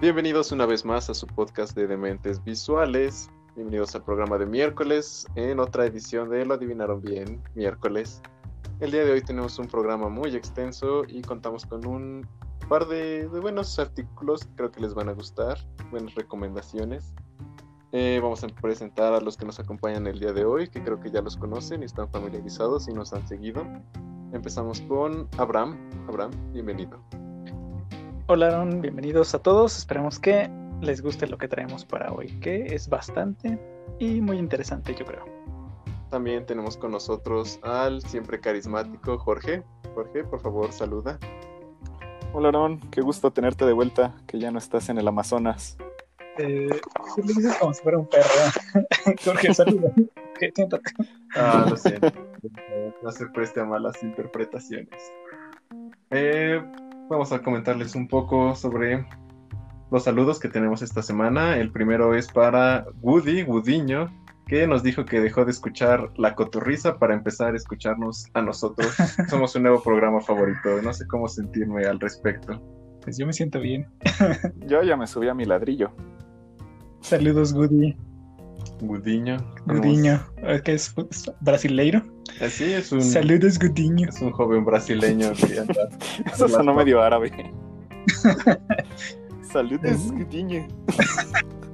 Bienvenidos una vez más a su podcast de Dementes Visuales. Bienvenidos al programa de miércoles en otra edición de Lo Adivinaron Bien, miércoles. El día de hoy tenemos un programa muy extenso y contamos con un par de, buenos artículos que creo que les van a gustar, buenas recomendaciones. Eh, vamos a presentar a los que nos acompañan el día de hoy, que creo que ya los conocen y están familiarizados y nos han seguido. Empezamos con Abraham. Abraham, bienvenido. Hola Aaron, bienvenidos a todos. Esperamos que les guste lo que traemos para hoy, que es bastante y muy interesante, yo creo. También tenemos con nosotros al siempre carismático Jorge. Jorge, por favor, saluda. Hola Aaron, qué gusto tenerte de vuelta, que ya no estás en el Amazonas. Eh, le dices como si fuera un perro. Jorge, saluda. Siéntate. Ah, lo siento. No se preste a malas interpretaciones. Eh, vamos a comentarles un poco sobre los saludos que tenemos esta semana. El primero es para Woody, Woodiño, que nos dijo que dejó de escuchar La Coturriza para empezar a escucharnos a nosotros. Somos un nuevo programa favorito. No sé cómo sentirme al respecto. Pues yo me siento bien. yo ya me subí a mi ladrillo. Saludos, Woody. Gudiño. Gudiño, que es brasileiro. Así es un. Saludos, Gudiño. Es un joven brasileño. Eso sonó medio árabe. Saludos, Gudiño.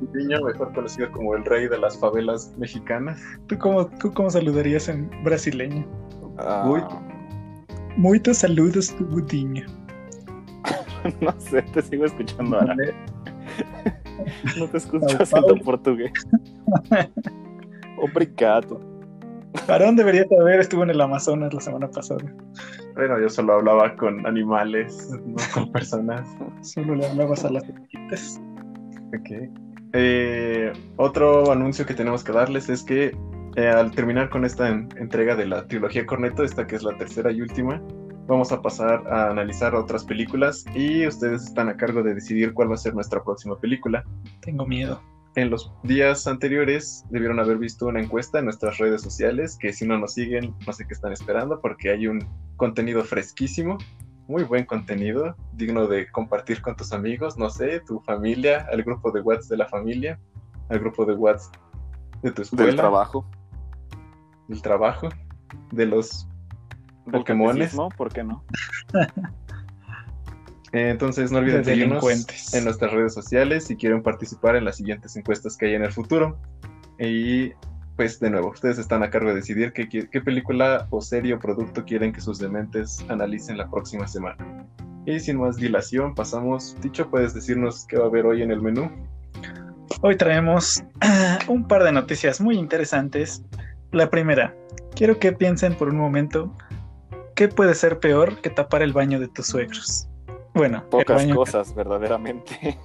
Gudiño, mejor conocido como el rey de las favelas mexicanas. ¿Tú cómo, tú cómo saludarías en brasileño? Muy. Muitos saludos, Gudiño. no sé, te sigo escuchando árabe. No te escucho haciendo portugués. Obrigado. Varón debería saber, estuvo en el Amazonas la semana pasada. Bueno, yo solo hablaba con animales, no con personas. Solo le hablabas a las chiquitas. Ok. Eh, otro anuncio que tenemos que darles es que eh, al terminar con esta entrega de la trilogía Corneto, esta que es la tercera y última, vamos a pasar a analizar otras películas y ustedes están a cargo de decidir cuál va a ser nuestra próxima película. Tengo miedo. En los días anteriores debieron haber visto una encuesta en nuestras redes sociales que si no nos siguen no sé qué están esperando porque hay un contenido fresquísimo, muy buen contenido, digno de compartir con tus amigos, no sé, tu familia, al grupo de WhatsApp de la familia, al grupo de WhatsApp de tu escuela. Del trabajo. Del trabajo, de los Pokémones. ¿Por qué no? Eh, entonces no olviden seguirnos en nuestras redes sociales si quieren participar en las siguientes encuestas que hay en el futuro. Y pues de nuevo, ustedes están a cargo de decidir qué, qué película o serie o producto quieren que sus dementes analicen la próxima semana. Y sin más dilación, pasamos. Dicho, ¿puedes decirnos qué va a haber hoy en el menú? Hoy traemos un par de noticias muy interesantes. La primera, quiero que piensen por un momento ¿qué puede ser peor que tapar el baño de tus suegros? Bueno, pocas cosas, verdaderamente.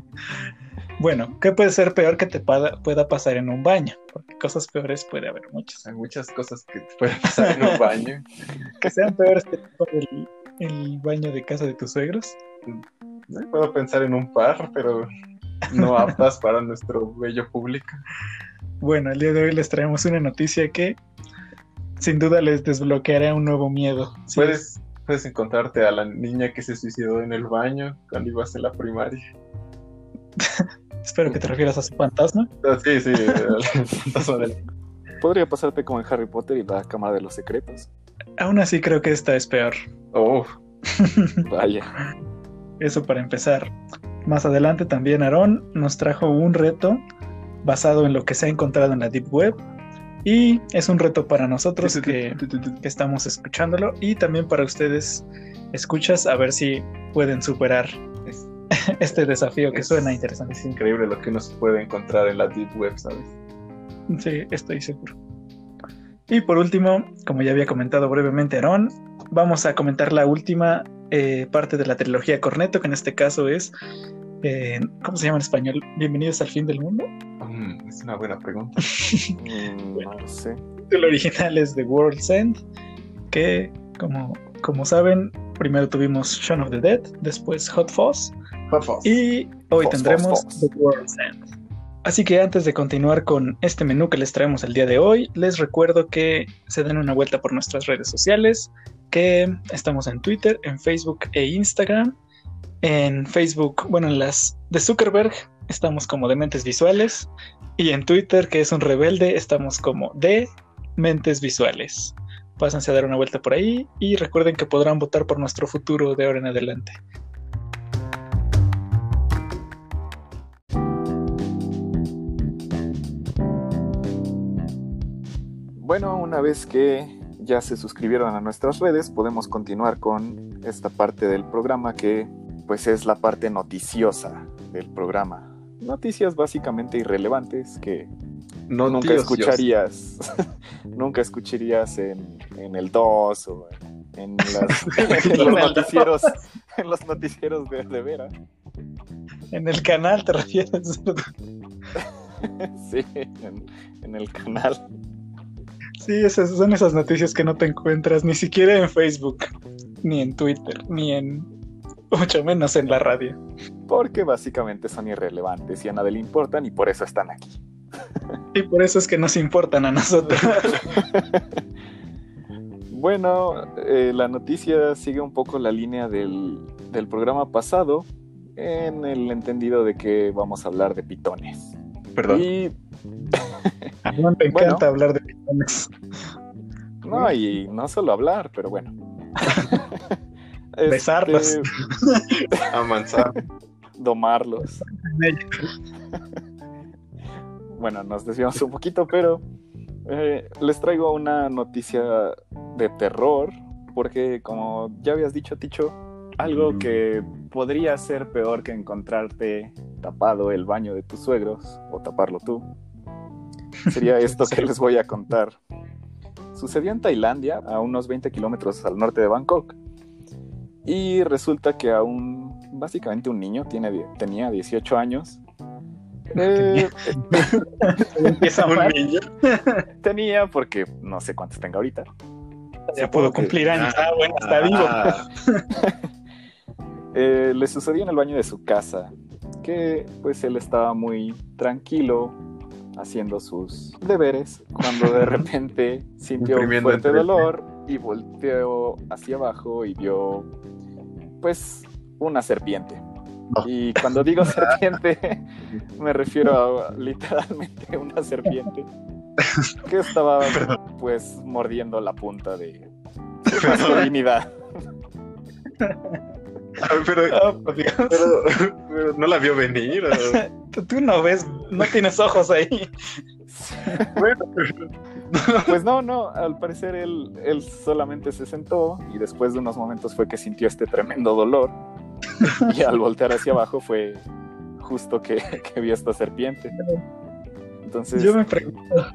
bueno, ¿qué puede ser peor que te pueda pasar en un baño? Porque cosas peores puede haber muchas. Hay muchas cosas que te pueden pasar en un baño. que sean peores que el, el baño de casa de tus suegros. No puedo pensar en un par, pero no aptas para nuestro bello público. Bueno, el día de hoy les traemos una noticia que sin duda les desbloqueará un nuevo miedo. Puedes, puedes encontrarte a la niña que se suicidó en el baño cuando ibas en la primaria. Espero que te refieras a su fantasma. Ah, sí, sí, el fantasma Podría pasarte como en Harry Potter y la Cámara de los Secretos. Aún así creo que esta es peor. Oh, vaya. Eso para empezar. Más adelante también Aaron nos trajo un reto basado en lo que se ha encontrado en la Deep Web y es un reto para nosotros que, estamos escuchándolo y también para ustedes, escuchas, a ver si pueden superar este desafío que suena interesante. Es increíble lo que uno se puede encontrar en la Deep Web, ¿sabes? Sí, estoy seguro. Y por último, como ya había comentado brevemente Aaron, vamos a comentar la última eh, parte de la trilogía Corneto, que en este caso es eh, ¿cómo se llama en español? Bienvenidos al fin del mundo. Mm, es una buena pregunta. Mm, no lo sé. El original es The World's End, que como, como saben, primero tuvimos Shaun of the Dead, después Hot Fuzz, y hoy tendremos The World's End. Así que antes de continuar con este menú que les traemos el día de hoy, les recuerdo que se den una vuelta por nuestras redes sociales, que estamos en Twitter, en Facebook e Instagram En Facebook, bueno, en las de Zuckerberg estamos como de Mentes Visuales. Y en Twitter, que es un rebelde, estamos como de Mentes Visuales. Pásense a dar una vuelta por ahí y recuerden que podrán votar por nuestro futuro de ahora en adelante. Bueno, una vez que ya se suscribieron a nuestras redes, podemos continuar con esta parte del programa que pues es la parte noticiosa del programa. Noticias básicamente irrelevantes que nunca escucharías, nunca escucharías en, el 2 o en, los noticieros, en los noticieros de, de Vera. En el canal te refieres. sí, en el canal. Sí, esas son esas noticias que no te encuentras ni siquiera en Facebook, ni en Twitter, ni en. Mucho menos en la radio. Porque básicamente son irrelevantes y a nadie le importan y por eso están aquí. Y por eso es que nos importan a nosotros. bueno, eh, la noticia sigue un poco la línea del, del programa pasado, en el entendido de que vamos a hablar de pitones. Perdón. Y... no te encanta hablar de pitones. No, y no solo hablar, pero bueno. Besarlos. Este, Amansar. Domarlos. bueno, nos desviamos un poquito, pero eh, les traigo una noticia de terror, porque como ya habías dicho, Ticho, algo que podría ser peor que encontrarte tapado el baño de tus suegros o taparlo tú. Sería esto que les voy a contar. Sucedió en Tailandia, a unos 20 kilómetros al norte de Bangkok. Y resulta que a un, básicamente un niño, tiene, tenía 18 años. Eh, un niño? tenía, porque no sé cuántos tenga ahorita. Ya puedo cumplir años. Ah, bueno, está vivo. Ah. Eh, le sucedió en el baño de su casa que pues él estaba muy tranquilo haciendo sus deberes cuando de repente sintió un fuerte dolor y volteó hacia abajo y vio pues una serpiente. Y cuando digo serpiente me refiero a literalmente una serpiente que estaba pues mordiendo la punta de su masculinidad. pero, pero, no la vio venir. Tú no ves, no tienes ojos ahí. bueno, pues no, no, al parecer él, él solamente se sentó y después de unos momentos fue que sintió este tremendo dolor y al voltear hacia abajo fue justo que, que vio esta serpiente. Entonces... Yo me pregunto,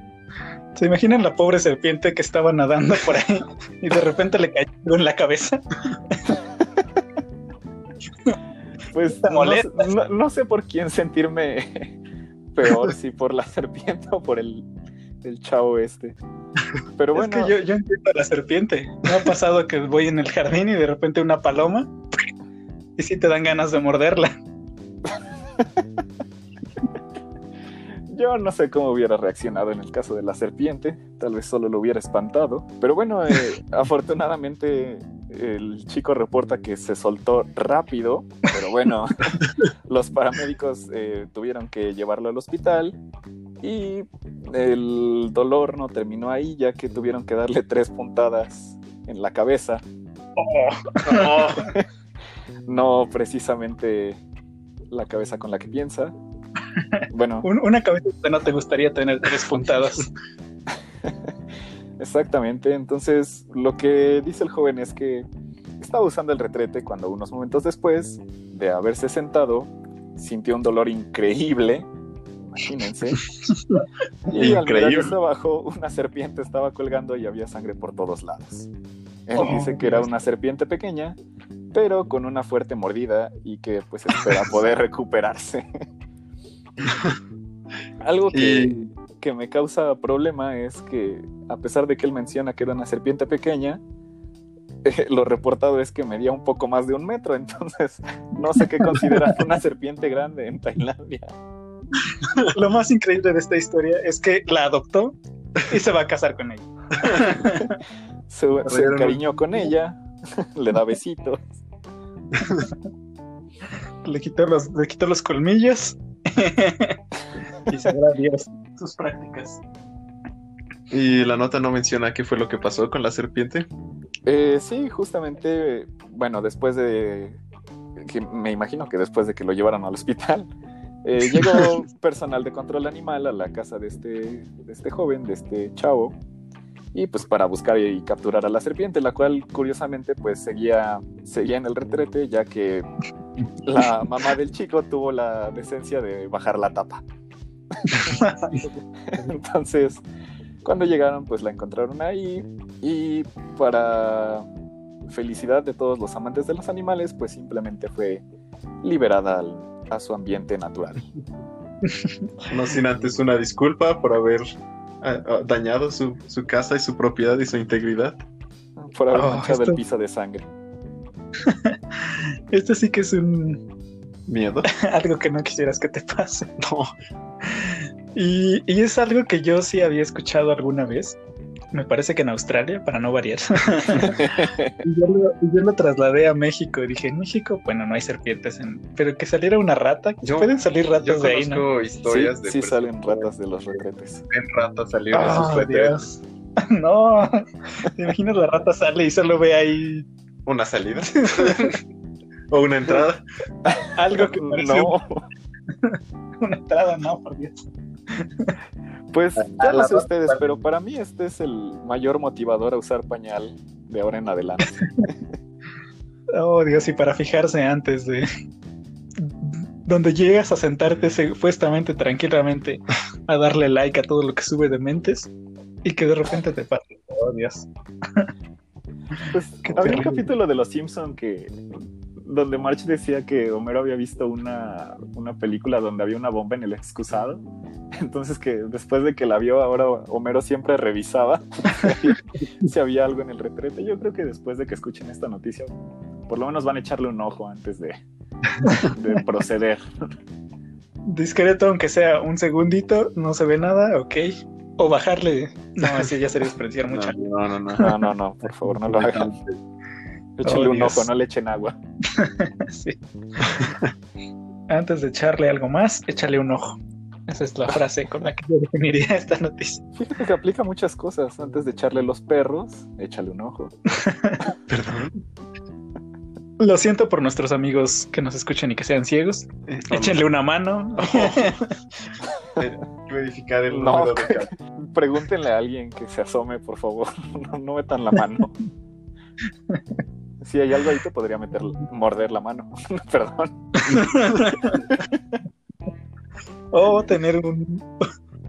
¿se imaginan la pobre serpiente que estaba nadando por ahí y de repente le cayó en la cabeza? Pues no, sé por quién sentirme peor, si por la serpiente o por el, el chavo este. Pero bueno. Es que yo, yo entiendo a la serpiente. Me ha pasado que voy en el jardín y de repente una paloma y si te dan ganas de morderla. Yo no sé cómo hubiera reaccionado en el caso de la serpiente, tal vez solo lo hubiera espantado, pero bueno, eh, afortunadamente el chico reporta que se soltó rápido, pero bueno, los paramédicos eh, tuvieron que llevarlo al hospital y el dolor no terminó ahí ya que tuvieron que darle tres puntadas en la cabeza. Oh. no precisamente la cabeza con la que piensa. Bueno. una cabeza que no te gustaría tener tres puntadas. Exactamente, entonces lo que dice el joven es que estaba usando el retrete cuando unos momentos después de haberse sentado sintió un dolor increíble, imagínense, y al mirar hacia abajo una serpiente estaba colgando y había sangre por todos lados. Él oh, dice que era una serpiente pequeña, pero con una fuerte mordida y que pues espera poder recuperarse. Algo que, que me causa problema es que, a pesar de que él menciona que era una serpiente pequeña, eh, lo reportado es que medía un poco más de un metro, entonces no sé qué considerar una serpiente grande en Tailandia. Lo más increíble de esta historia es que la adoptó y se va a casar con ella. se, se encariñó con ella, le da besitos. le quitó los, le quitó los colmillos y sabrá Dios sus prácticas. ¿Y la nota no menciona qué fue lo que pasó con la serpiente? Eh, sí, justamente, bueno, después de, que me imagino que después de que lo llevaron al hospital, eh, llegó personal de control animal a la casa de este, de este joven, de este chavo, y pues para buscar y capturar a la serpiente, la cual curiosamente pues seguía, seguía en el retrete, ya que la mamá del chico tuvo la decencia de bajar la tapa. Entonces, cuando llegaron, pues la encontraron ahí y para felicidad de todos los amantes de los animales, pues simplemente fue liberada al, a su ambiente natural. No sin antes una disculpa por haber ah, ah, dañado su, su, casa y su propiedad y su integridad. Por haber oh, manchado esto... el piso de sangre. Esto sí que es un... Miedo. algo que no quisieras que te pase. No. Y, y, es algo que yo sí había escuchado alguna vez. Me parece que en Australia, para no variar. y yo, lo, yo, lo, trasladé a México y dije, en México, bueno, no hay serpientes, en... pero que saliera una rata, yo, pueden salir ratas yo de ahí, ¿no? historias sí, de sí salen ratas de los retretes. En ratas salieron oh, de sus retretes. No, te imaginas la rata sale y solo ve ahí una salida o una entrada. Algo que no. Un... una entrada, no, por Dios. Pues ya lo sé ustedes, pero para mí este es el mayor motivador a usar pañal de ahora en adelante. oh, Dios, y para fijarse antes de. Donde llegas a sentarte supuestamente tranquilamente a darle like a todo lo que sube de mentes y que de repente te pase. Oh, Dios. Pues había un capítulo de Los Simpson que donde March decía que Homero había visto una, una, película donde había una bomba en el excusado. Entonces que después de que la vio, ahora Homero siempre revisaba si había algo en el retrete. Yo creo que después de que escuchen esta noticia, por lo menos van a echarle un ojo antes de, de proceder. Discreto, aunque sea un segundito, no se ve nada, ok. O bajarle. No, así ya sería despreciar mucho. No, no, no, no, no, no, por favor, no lo hagan. Échale oh, un ojo, no le echen agua. sí. Antes de echarle algo más, échale un ojo. Esa es la frase con la que yo definiría esta noticia. Fíjate que aplica muchas cosas. Antes de echarle los perros, échale un ojo. Perdón. Lo siento por nuestros amigos que nos escuchen y que sean ciegos. Eh, Échenle una mano. No. Verificar el no, número de Pregúntenle a alguien que se asome, por favor. No, no metan la mano. Si hay algo ahí, te podría meter, morder la mano. Perdón. o tener un,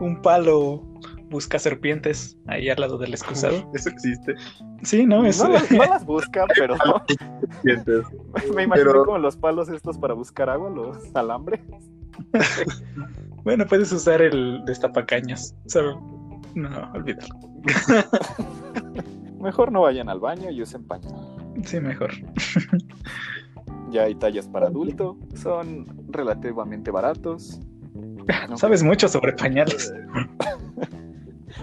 un palo busca serpientes ahí al lado del excusado. Eso existe. Sí, no, eso. No, las, no las busca, pero. Me imagino pero... como los palos estos para buscar agua, los alambres. bueno, puedes usar el destapacaños. Solo... No, olvídalo. Mejor no vayan al baño y usen pañal. Sí, mejor. ya hay tallas para adulto, son relativamente baratos. ¿No? Sabes mucho sobre pañales.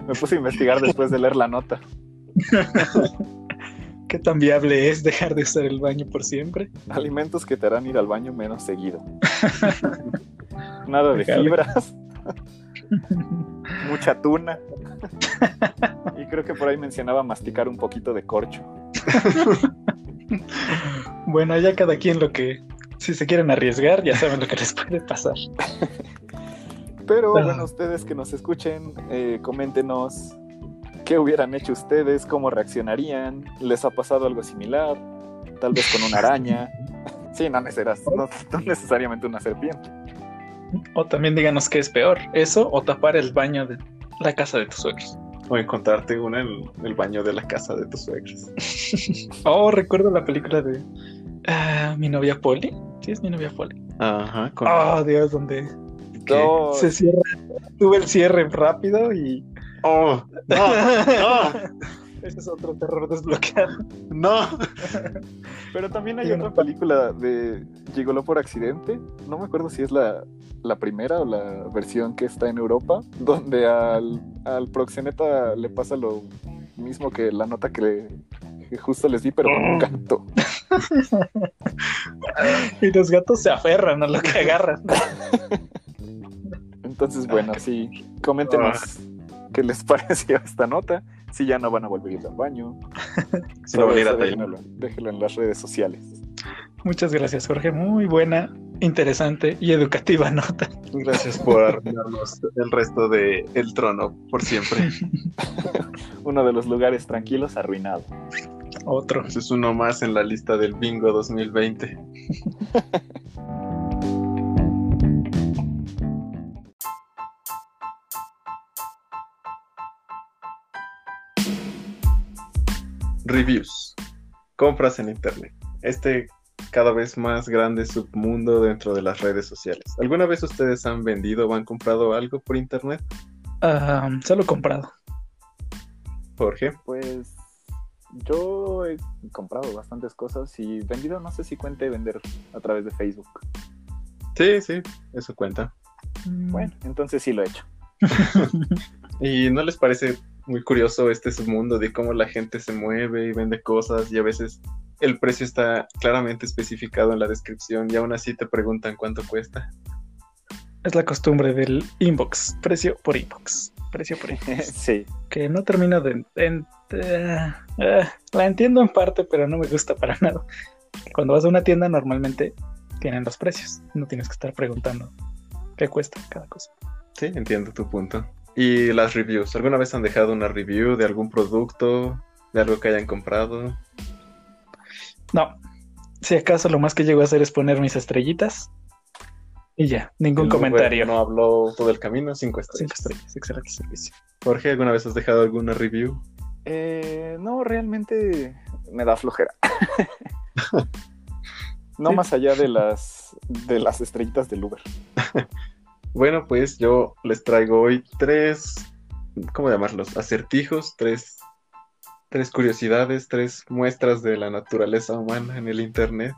Me puse a investigar después de leer la nota. ¿Qué tan viable es dejar de usar el baño por siempre? Alimentos que te harán ir al baño menos seguido. Nada de fibras. Mucha tuna. y creo que por ahí mencionaba masticar un poquito de corcho. bueno, ya cada quien lo que. Si se quieren arriesgar, ya saben lo que les puede pasar. Pero bueno, ustedes que nos escuchen, eh, coméntenos qué hubieran hecho ustedes, cómo reaccionarían, les ha pasado algo similar, tal vez con una araña. Sí, no, no, no necesariamente una serpiente. O también díganos qué es peor, eso o tapar el baño de la casa de tus suegros. O encontrarte una en el baño de la casa de tus suegros. oh, recuerdo la película de uh, Mi novia Polly. Sí, es mi novia Polly. Ajá. Con... Oh, Dios, donde no. se cierra. Tuve el cierre rápido y. Oh, no, no. Ese es otro terror desbloqueado. No. Pero también hay otra película de Gigolo por accidente. No me acuerdo si es la, la primera o la versión que está en Europa, donde al, al proxeneta le pasa lo mismo que la nota que, le, que justo les di, pero con un canto. y los gatos se aferran a lo que agarran. Entonces, bueno, sí, coméntenos qué les pareció esta nota. Si ya no van a volver a ir al baño. Si no van a ir a déjenlo, déjenlo en las redes sociales. Muchas gracias, Jorge. Muy buena, interesante y educativa nota. Gracias por arruinarnos el resto de El Trono por siempre. Uno de los lugares tranquilos arruinado. Otro. Ese es uno más en la lista del bingo 2020. Reviews. Compras en Internet. Este cada vez más grande submundo dentro de las redes sociales. ¿Alguna vez ustedes han vendido o han comprado algo por Internet? Ah, solo he comprado. Jorge. Pues yo he comprado bastantes cosas y vendido no sé si cuente vender a través de Facebook. Sí, sí, eso cuenta. Bueno, entonces sí lo he hecho. ¿Y no les parece muy curioso este submundo de cómo la gente se mueve y vende cosas y a veces el precio está claramente especificado en la descripción y aún así te preguntan cuánto cuesta? Es la costumbre del inbox. Precio por inbox. Precio por inbox. sí, que no termino de... en- eh, eh, la entiendo en parte, pero no me gusta para nada. Cuando vas a una tienda normalmente tienen los precios. No tienes que estar preguntando qué cuesta cada cosa. Sí, entiendo tu punto. ¿Y las reviews? ¿Alguna vez han dejado una review de algún producto, de algo que hayan comprado? No. Si acaso lo más que llego a hacer es poner mis estrellitas. Y ya, ningún El comentario. No habló todo el camino, cinco estrellas. Cinco estrellas, excelente servicio. Jorge, ¿alguna vez has dejado alguna review? Eh, no, realmente me da flojera. no Sí. más allá de las de las estrellitas del Uber. Bueno, pues yo les traigo hoy tres, ¿cómo llamarlos? Acertijos, tres, tres curiosidades, tres muestras de la naturaleza humana en el Internet.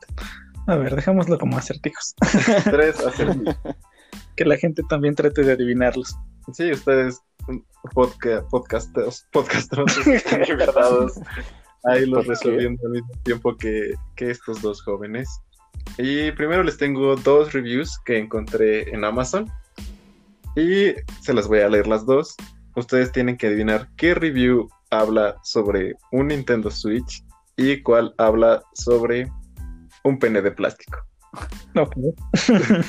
A ver, dejémoslo como acertijos. Tres acertijos. que la gente también trate de adivinarlos. Sí, ustedes, podca podcastos, podcastros, ahí los resolviendo al mismo tiempo que, que estos dos jóvenes. Y primero les tengo dos reviews que encontré en Amazon y se las voy a leer las dos. Ustedes tienen que adivinar qué review habla sobre un Nintendo Switch y cuál habla sobre un pene de plástico. Ok.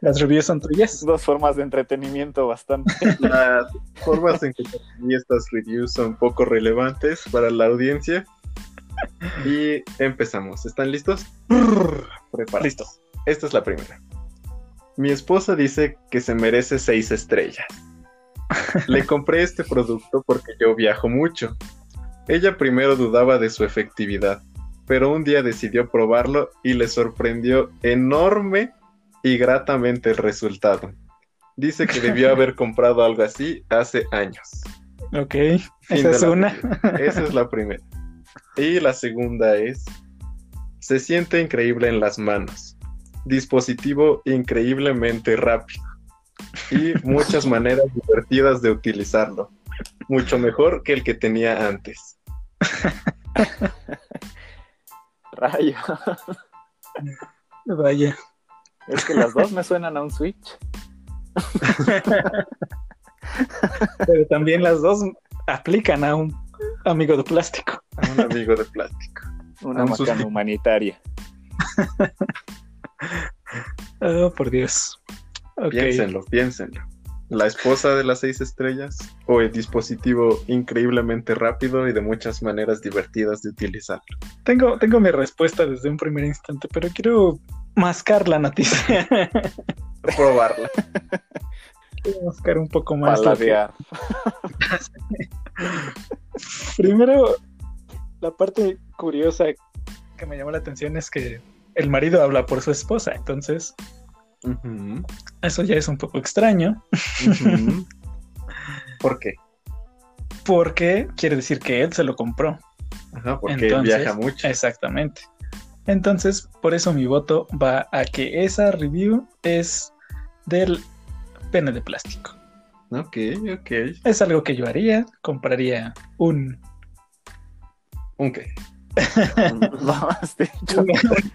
Las reviews son tuyas. Dos formas de entretenimiento bastante. Las formas en que conseguí estas reviews son poco relevantes para la audiencia. Y empezamos. ¿Están listos? Preparados. Listo. Esta es la primera. Mi esposa dice que se merece seis estrellas. Le compré este producto porque yo viajo mucho. Ella primero dudaba de su efectividad, pero un día decidió probarlo y le sorprendió enorme y gratamente el resultado. Dice que debió haber comprado algo así hace años. Ok. Fin Esa es una. Esa es la primera. Y la segunda es, se siente increíble en las manos. Dispositivo increíblemente rápido. Y muchas maneras divertidas de utilizarlo. Mucho mejor que el que tenía antes. Rayo. Vaya. Es que las dos me suenan a un Switch. Pero también las dos aplican a un amigo de plástico. A un amigo de plástico. Una Un macana humanitaria. Oh, por Dios. Piénsenlo, piénsenlo. La esposa de las seis estrellas o el dispositivo increíblemente rápido y de muchas maneras divertidas de utilizarlo. Tengo, tengo mi respuesta desde un primer instante, pero quiero mascar la noticia. Probarla. quiero mascar un poco más. Paladear. Primero, la parte curiosa que me llamó la atención es que el marido habla por su esposa, entonces eso ya es un poco extraño. ¿Por qué? porque quiere decir que él se lo compró. Ajá, porque Entonces, viaja mucho. Exactamente. Entonces, por eso mi voto va a que esa review es del pene de plástico. Ok, ok. Es algo que yo haría, compraría un Ok. Has dicho.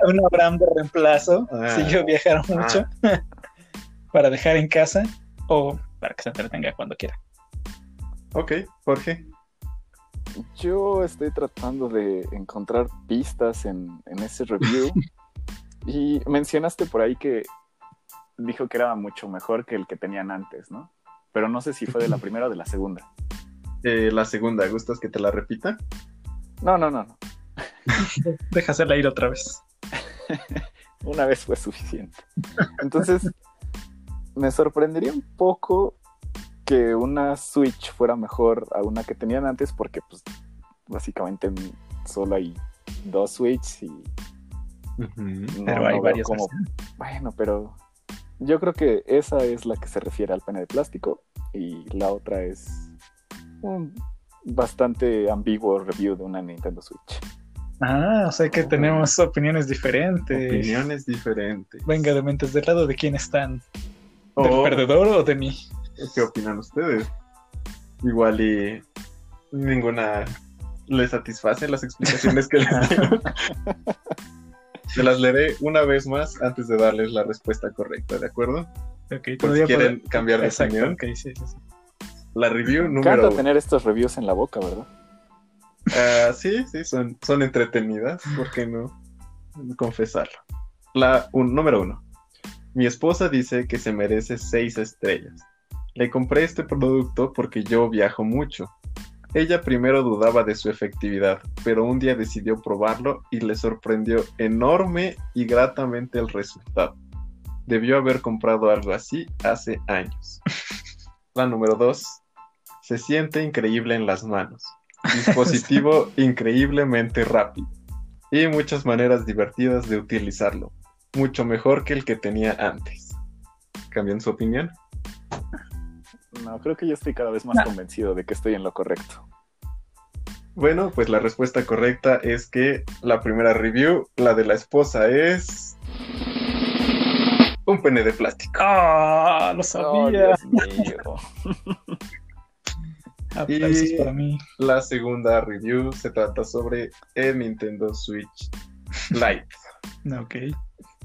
un, Abraham de reemplazo Ah. si yo viajara mucho para dejar en casa o para que se entretenga cuando quiera. Ok, Jorge. Yo estoy tratando de encontrar pistas en, en ese review. y mencionaste por ahí que dijo que era mucho mejor que el que tenían antes, ¿no? Pero no sé si fue de la primera o de la segunda. Eh, la segunda, ¿gustas que te la repita? No, no, no, no. Déjasela ir otra vez. Una vez fue suficiente. Entonces, me sorprendería un poco que una Switch fuera mejor a una que tenían antes, porque pues básicamente solo hay dos Switch y no, Pero hay no varias. Bueno, pero yo creo que esa es la que se refiere al pene de plástico y la otra es un bastante ambiguo review de una Nintendo Switch. Ah, o sea que tenemos opiniones diferentes. Opiniones diferentes. Venga, de mentes del lado de quién están. ¿Del O, perdedor o de mí? ¿Qué opinan ustedes? Igual y ninguna le satisface las explicaciones que les digo. Se las leeré una vez más antes de darles la respuesta correcta, ¿de acuerdo? Ok, Por todavía si quieren cambiar de Exacto, opinión. sí, sí, sí. La review Me número encanta tener estos reviews en la boca, ¿verdad? Ah, sí, sí, son, son entretenidas, ¿por qué no confesarlo? La número uno. Mi esposa dice que se merece seis estrellas. Le compré este producto porque yo viajo mucho. Ella primero dudaba de su efectividad, pero un día decidió probarlo y le sorprendió enorme y gratamente el resultado. Debió haber comprado algo así hace años. La número dos. Se siente increíble en las manos. Dispositivo increíblemente rápido y muchas maneras divertidas de utilizarlo. Mucho mejor que el que tenía antes. ¿Cambian su opinión? No, creo que yo estoy cada vez más No. convencido de que estoy en lo correcto. Bueno, pues la respuesta correcta es que la primera review, la de la esposa, es un pene de plástico. ¡Ah! Lo Oh, sabía. Dios mío. Aplausos Y- para mí. La segunda review se trata sobre el Nintendo Switch Lite. Ok.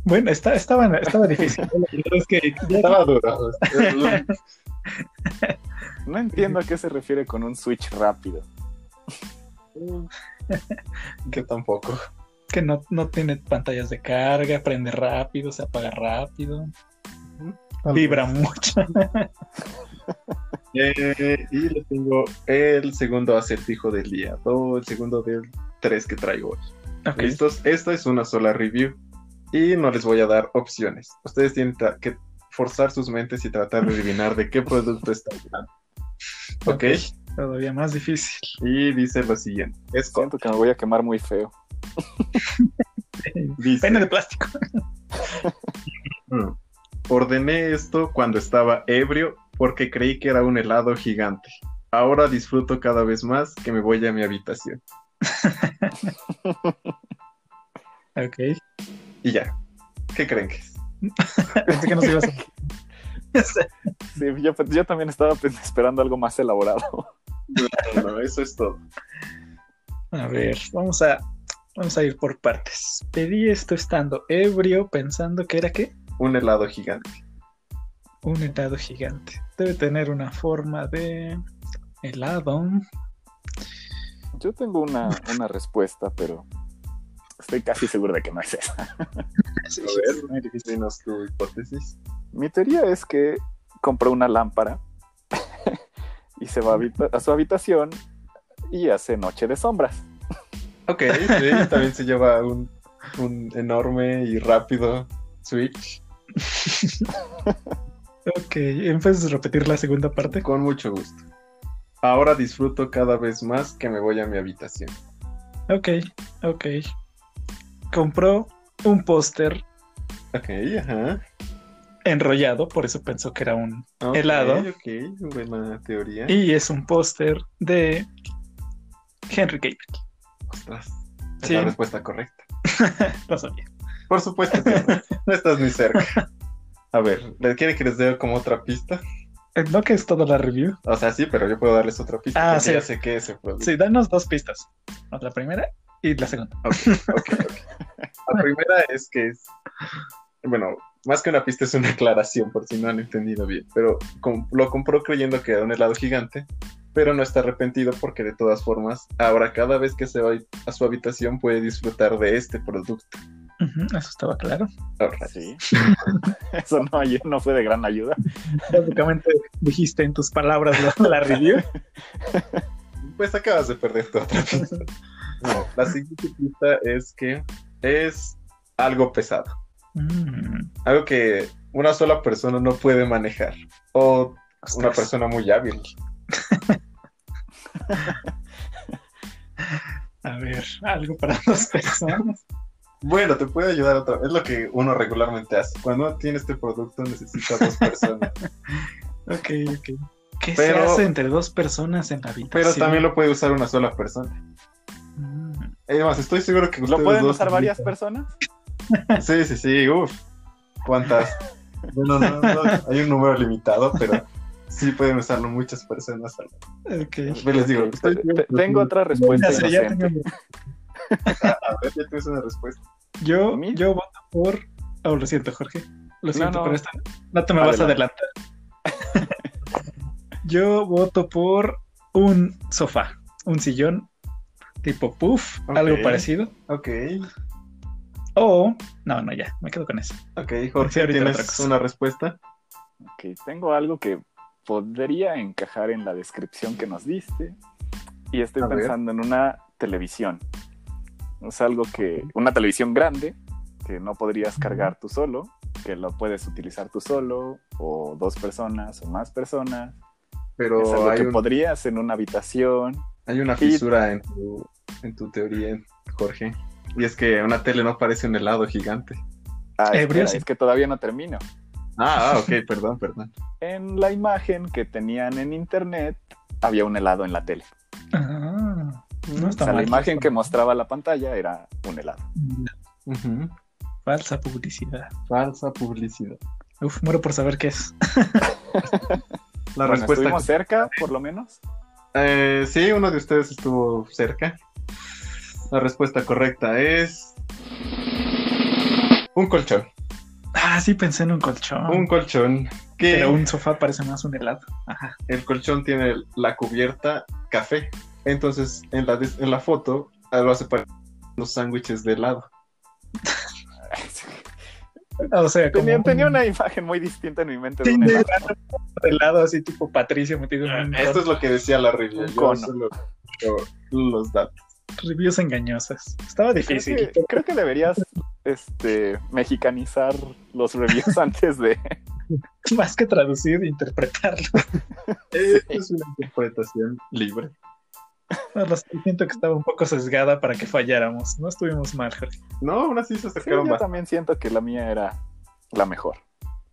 Bueno, está, estaba, estaba difícil. Es que Estaba duro. No entiendo a qué se refiere con un Switch rápido. que tampoco. que no, no tiene pantallas de carga, prende rápido, se apaga rápido, vibra mucho. Eh, y le tengo el segundo acertijo del día, o el segundo del tres que traigo hoy. Ok. ¿Listos? Esta es una sola review y no les voy a dar opciones. Ustedes tienen que forzar sus mentes y tratar de adivinar de qué producto está hablando. ¿Ok? Todavía más difícil. Y dice lo siguiente. Es. Siento que me voy a quemar muy feo. Dice, Pene de plástico. "Mm, Ordené esto cuando estaba ebrio porque creí que era un helado gigante. Ahora disfruto cada vez más que me voy a mi habitación. Ok. Y ya. ¿Qué creen que es? Pensé que no se ibas a... Sí, yo, yo también estaba esperando algo más elaborado. No, no, eso es todo. A ver, vamos a, vamos a ir por partes. Pedí esto estando ebrio, pensando que era qué? Un helado gigante. Un helado gigante. Debe tener una forma de helado. Yo tengo una, una respuesta, pero estoy casi seguro de que no es esa. Sí, A ver, muy difícil. Dinos tu hipótesis. Mi teoría es que compró una lámpara y se va a su habitación y hace noche de sombras. Ok, sí, también se lleva un, un enorme y rápido Switch. Ok, ¿puedes repetir la segunda parte? Con mucho gusto. Ahora disfruto cada vez más que me voy a mi habitación. Ok, ok. Compró un póster Ok, ajá. enrollado, por eso pensó que era un Helado. Ok, buena teoría. Y es un póster de Henry Cavill. Ostras, es Sí. la respuesta correcta. Lo sabía. Por supuesto. No estás ni cerca. A ver, ¿le quiere que les dé como otra pista? Eh, No que es toda la review. O sea, sí, pero yo puedo darles otra pista. Ah, sí. Ya sé que ese producto. Sí, danos dos pistas. La primera Y la segunda. Ok, ok, ok. La primera es que es. Bueno, más que una pista es una aclaración, por si no han entendido bien. Pero lo compró creyendo que era un helado gigante, pero no está arrepentido porque de todas formas, ahora cada vez que se va a su habitación puede disfrutar de este producto. Eso estaba claro. Sí. Eso no, no fue de gran ayuda. Básicamente dijiste en tus palabras la, la review. Pues acabas de perder tu otra pista. No, la siguiente pista es que es algo pesado. Mm, Algo que una sola persona no puede manejar. O una persona muy hábil. A ver, algo para dos personas. Bueno, te puede ayudar otra. Es lo que uno regularmente hace. Cuando uno tiene este producto necesita dos personas. Ok, ok. ¿Qué Pero- se hace entre dos personas en la vida? Pero también lo puede usar una sola persona. Mm, Además, estoy seguro que ¿Lo pueden dos usar varias personas? Sí, sí, sí. Uf. ¿Cuántas? Bueno, no, no, hay un número limitado, pero sí pueden usarlo muchas personas. ok. Pues les digo, estoy tengo otra respuesta Ya sé, ya tengo- A ver, ya tienes una respuesta. Yo, yo voto por. Oh, lo siento, Jorge. Lo siento, no. pero esta no te me vas a adelantar. yo voto por un sofá, un sillón tipo puff, algo parecido. Ok, O. No, no, ya, me quedo con eso. ok, Jorge, ¿tienes una respuesta? Ok, tengo algo que podría encajar en la descripción que nos diste. Y estoy A ver. pensando en una televisión. Es algo que. Una televisión grande que no podrías cargar tú solo, que lo puedes utilizar tú solo, o dos personas, o más personas. es Pero algo hay, que un- podrías en una habitación. hay una fisura en tu, en tu teoría, Jorge. Y es que una tele no parece un helado gigante. Ah, Ebrio, espera, sí. es que todavía no termino. Ah, ah, ok, perdón, perdón. En la imagen que tenían en internet había un helado en la tele. Ah, no O está sea, la imagen que mostraba la pantalla era un helado. Falsa publicidad. Falsa publicidad. Uf, muero por saber qué es. La Bueno, respuesta. estuvimos cerca, por lo menos. Eh, sí, uno de ustedes estuvo cerca. La respuesta correcta es. Un colchón. Ah, sí, pensé en un colchón. Un colchón que Pero un sofá parece más un helado. Ajá. el colchón tiene la cubierta café. Entonces, en la, en la foto, lo hace parecer los sándwiches de helado. O sea, como Tenía, un- tenía una imagen muy distinta en mi mente de Sí, un de helado. helado así tipo Patricio metido en un Esto es lo que decía la review. Yo cono. solo- yo- los datos. reviews engañosas. Estaba Creo difícil. que, creo que deberías este, mexicanizar los reviews antes de... Más que traducir, interpretarlo. Esto es una interpretación libre. Siento que estaba un poco sesgada para que falláramos. No estuvimos mal, Jorge. No, aún así se Sí, acercaron yo bastante. también siento que la mía era la mejor.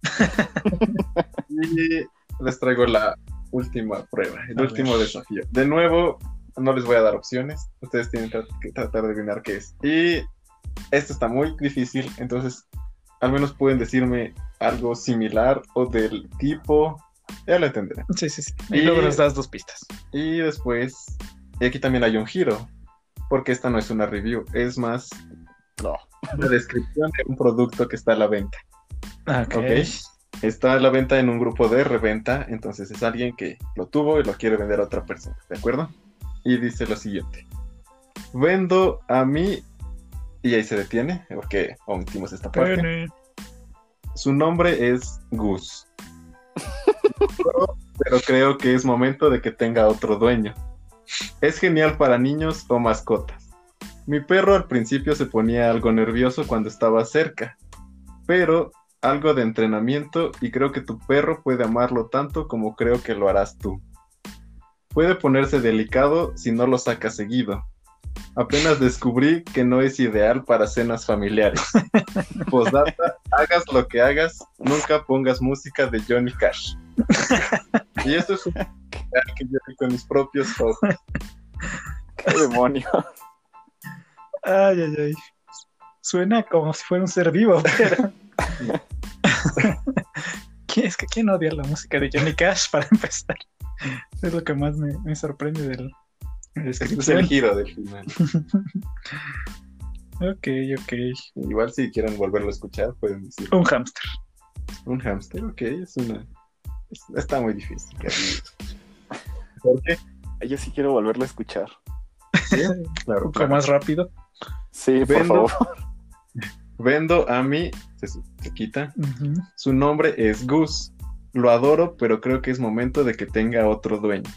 Y les traigo la última prueba, el A último ver. desafío. De nuevo, no les voy a dar opciones. Ustedes tienen que tratar de adivinar qué es. Y esto está muy difícil, entonces al menos pueden decirme algo similar o del tipo. Ya lo entenderán. Sí, sí, sí. Y Y- luego nos das dos pistas. Y después, y aquí también hay un giro, porque esta no es una review, es más No. una descripción de un producto que está a la venta. Ok. Ok. Está a la venta en un grupo de reventa, entonces es alguien que lo tuvo y lo quiere vender a otra persona, ¿de acuerdo? Y dice lo siguiente. Vendo a mí, y ahí se detiene, porque omitimos esta parte. Su nombre es Gus. pero, pero creo que es momento de que tenga otro dueño. Es genial para niños o mascotas. Mi perro al principio se ponía algo nervioso cuando estaba cerca, pero algo de entrenamiento y creo que tu perro puede amarlo tanto como creo que lo harás tú. Puede ponerse delicado si no lo sacas seguido. Apenas descubrí que no es ideal para cenas familiares. Postdata, hagas lo que hagas, nunca pongas música de Johnny Cash. y esto es un que yo vi con mis propios ojos. ¿Qué demonio? Ay, ay, ay. Suena como si fuera un ser vivo, pero. ¿Quién- es que quién odia la música de Johnny Cash para empezar? Es lo que más me, me sorprende del, es el giro del final. ok, ok. Igual si quieren volverlo a escuchar, pueden decir. Un hámster. Un hámster, ok, es una. Está muy difícil. ¿Por qué? Yo sí quiero volverlo a escuchar. ¿Sí? Claro, Un poco más rápido. Sí, por favor. Vendo a mí, se, quita. Su nombre es Gus. Lo adoro, pero creo que es momento de que tenga otro dueño.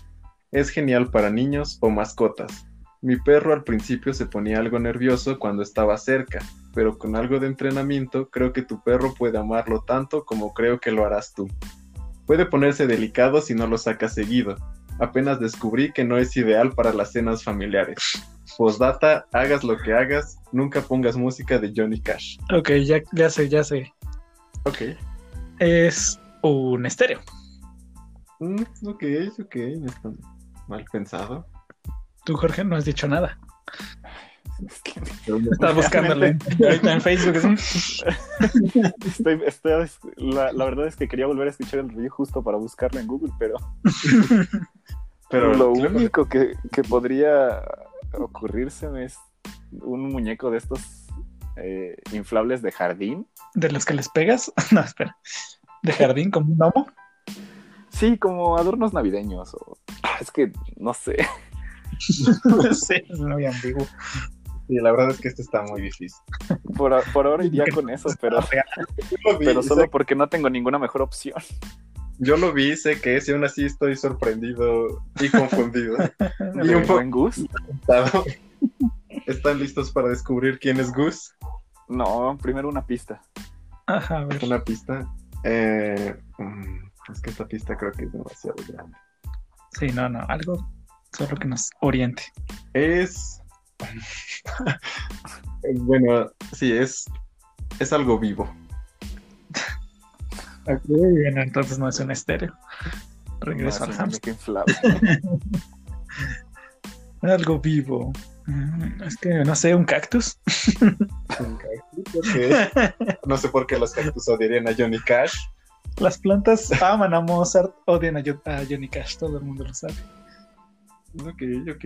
Es genial para niños o mascotas. Mi perro al principio se ponía algo nervioso cuando estaba cerca, pero con algo de entrenamiento creo que tu perro puede amarlo tanto como creo que lo harás tú. Puede ponerse delicado si no lo sacas seguido. Apenas descubrí que no es ideal para las cenas familiares. Postdata, hagas lo que hagas, nunca pongas música de Johnny Cash. Ok, ya, ya sé, ya sé. Ok. Es un estéreo. Mm, ok, ok, no está mal pensado. Tú, Jorge, no has dicho nada. Estás buscándolo ahorita en Facebook. Estoy, estoy, la, la, verdad es que quería volver a escuchar el review justo para buscarlo en Google, pero. pero lo único que, que podría ocurrirse es un muñeco de estos eh, inflables de jardín. ¿De los que les pegas? No, espera. ¿De jardín como un gnomo? Sí, como adornos navideños. O... Ah, es que no sé. no sé, es muy ambiguo. Sí, la verdad es que este está muy difícil. Por, por ahora iría con eso, pero, pero solo porque no tengo ninguna mejor opción. Yo lo vi, sé que es, y aún así estoy sorprendido y confundido. y un buen Gus. ¿Están listos para descubrir quién es Gus? No, primero una pista. Ajá, a ver. Una pista. Eh, mm, es que esta pista creo que es demasiado grande. Sí, no, no, algo solo que nos oriente. Es. bueno, sí, es. Es algo vivo. Ok, bien, entonces no es un estéreo. Regreso al hamster. Algo vivo. Mm, es que no sé, un cactus. ¿Un cactus? No sé por qué los cactus odiarían a Johnny Cash. Las plantas aman a Mozart, odian a, Johnny Cash, todo el mundo lo sabe. Ok, ok.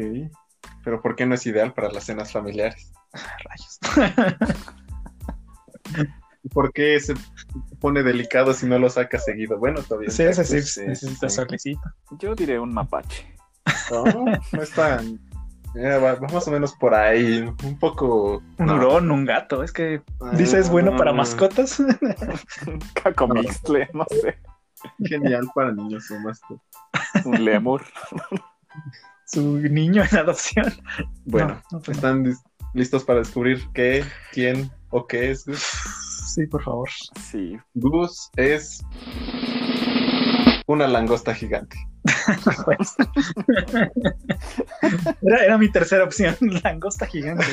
Pero ¿por qué no es ideal para las cenas familiares? Rayos. ¿Por qué se pone delicado si no lo saca seguido? Bueno, todavía. Sí, ese sí, necesita sí. Yo diré un mapache. No, no es tan. va, más o menos por ahí, un poco. Un hurón, un gato, es que dice es bueno para mascotas. Cacomixtle, no sé. Genial para niños o mascotas. Un lemur. Su niño en adopción. Bueno, pues ¿están listos para descubrir qué, quién o qué es Gus? Sí, por favor. Sí. Gus es una langosta gigante. era, mi tercera opción, langosta gigante.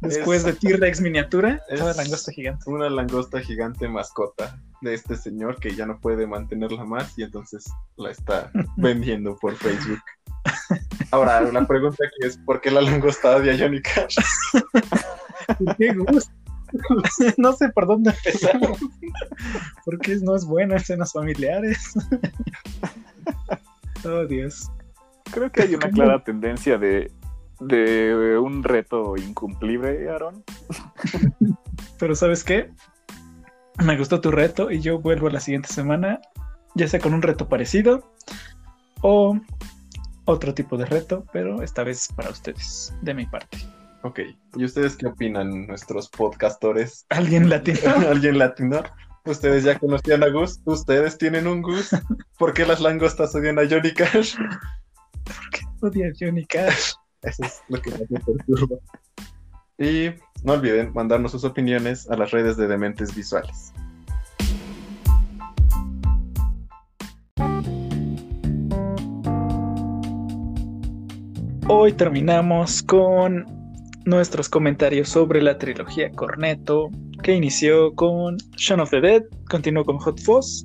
Después de T-Rex miniatura, es langosta gigante. Una langosta gigante mascota de este señor que ya no puede mantenerla más y entonces la está vendiendo por Facebook. Ahora, la pregunta aquí es: ¿por qué la langosta odia a Johnny Cash? ¿Qué gusto? no sé por dónde empezar. Porque no es bueno escenas familiares. oh, Dios. Creo que hay una clara tendencia de, de un reto incumplible, Aaron. Pero ¿sabes qué? Me gustó tu reto y yo vuelvo la siguiente semana, ya sea con un reto parecido o otro tipo de reto, pero esta vez para ustedes, de mi parte. Ok, ¿y ustedes qué opinan, nuestros podcastores? ¿Alguien latino? ¿Alguien latino? Ustedes ya conocían a Gus, ustedes tienen un Gus. ¿Por qué las langostas odian a Johnny Cash? ¿Por qué odian a Johnny Cash? Eso es lo que me perturba. Y no olviden mandarnos sus opiniones a las redes de Dementes Visuales. Hoy terminamos con nuestros comentarios sobre la trilogía Corneto, que inició con Shaun of the Dead, continuó con Hot Fuzz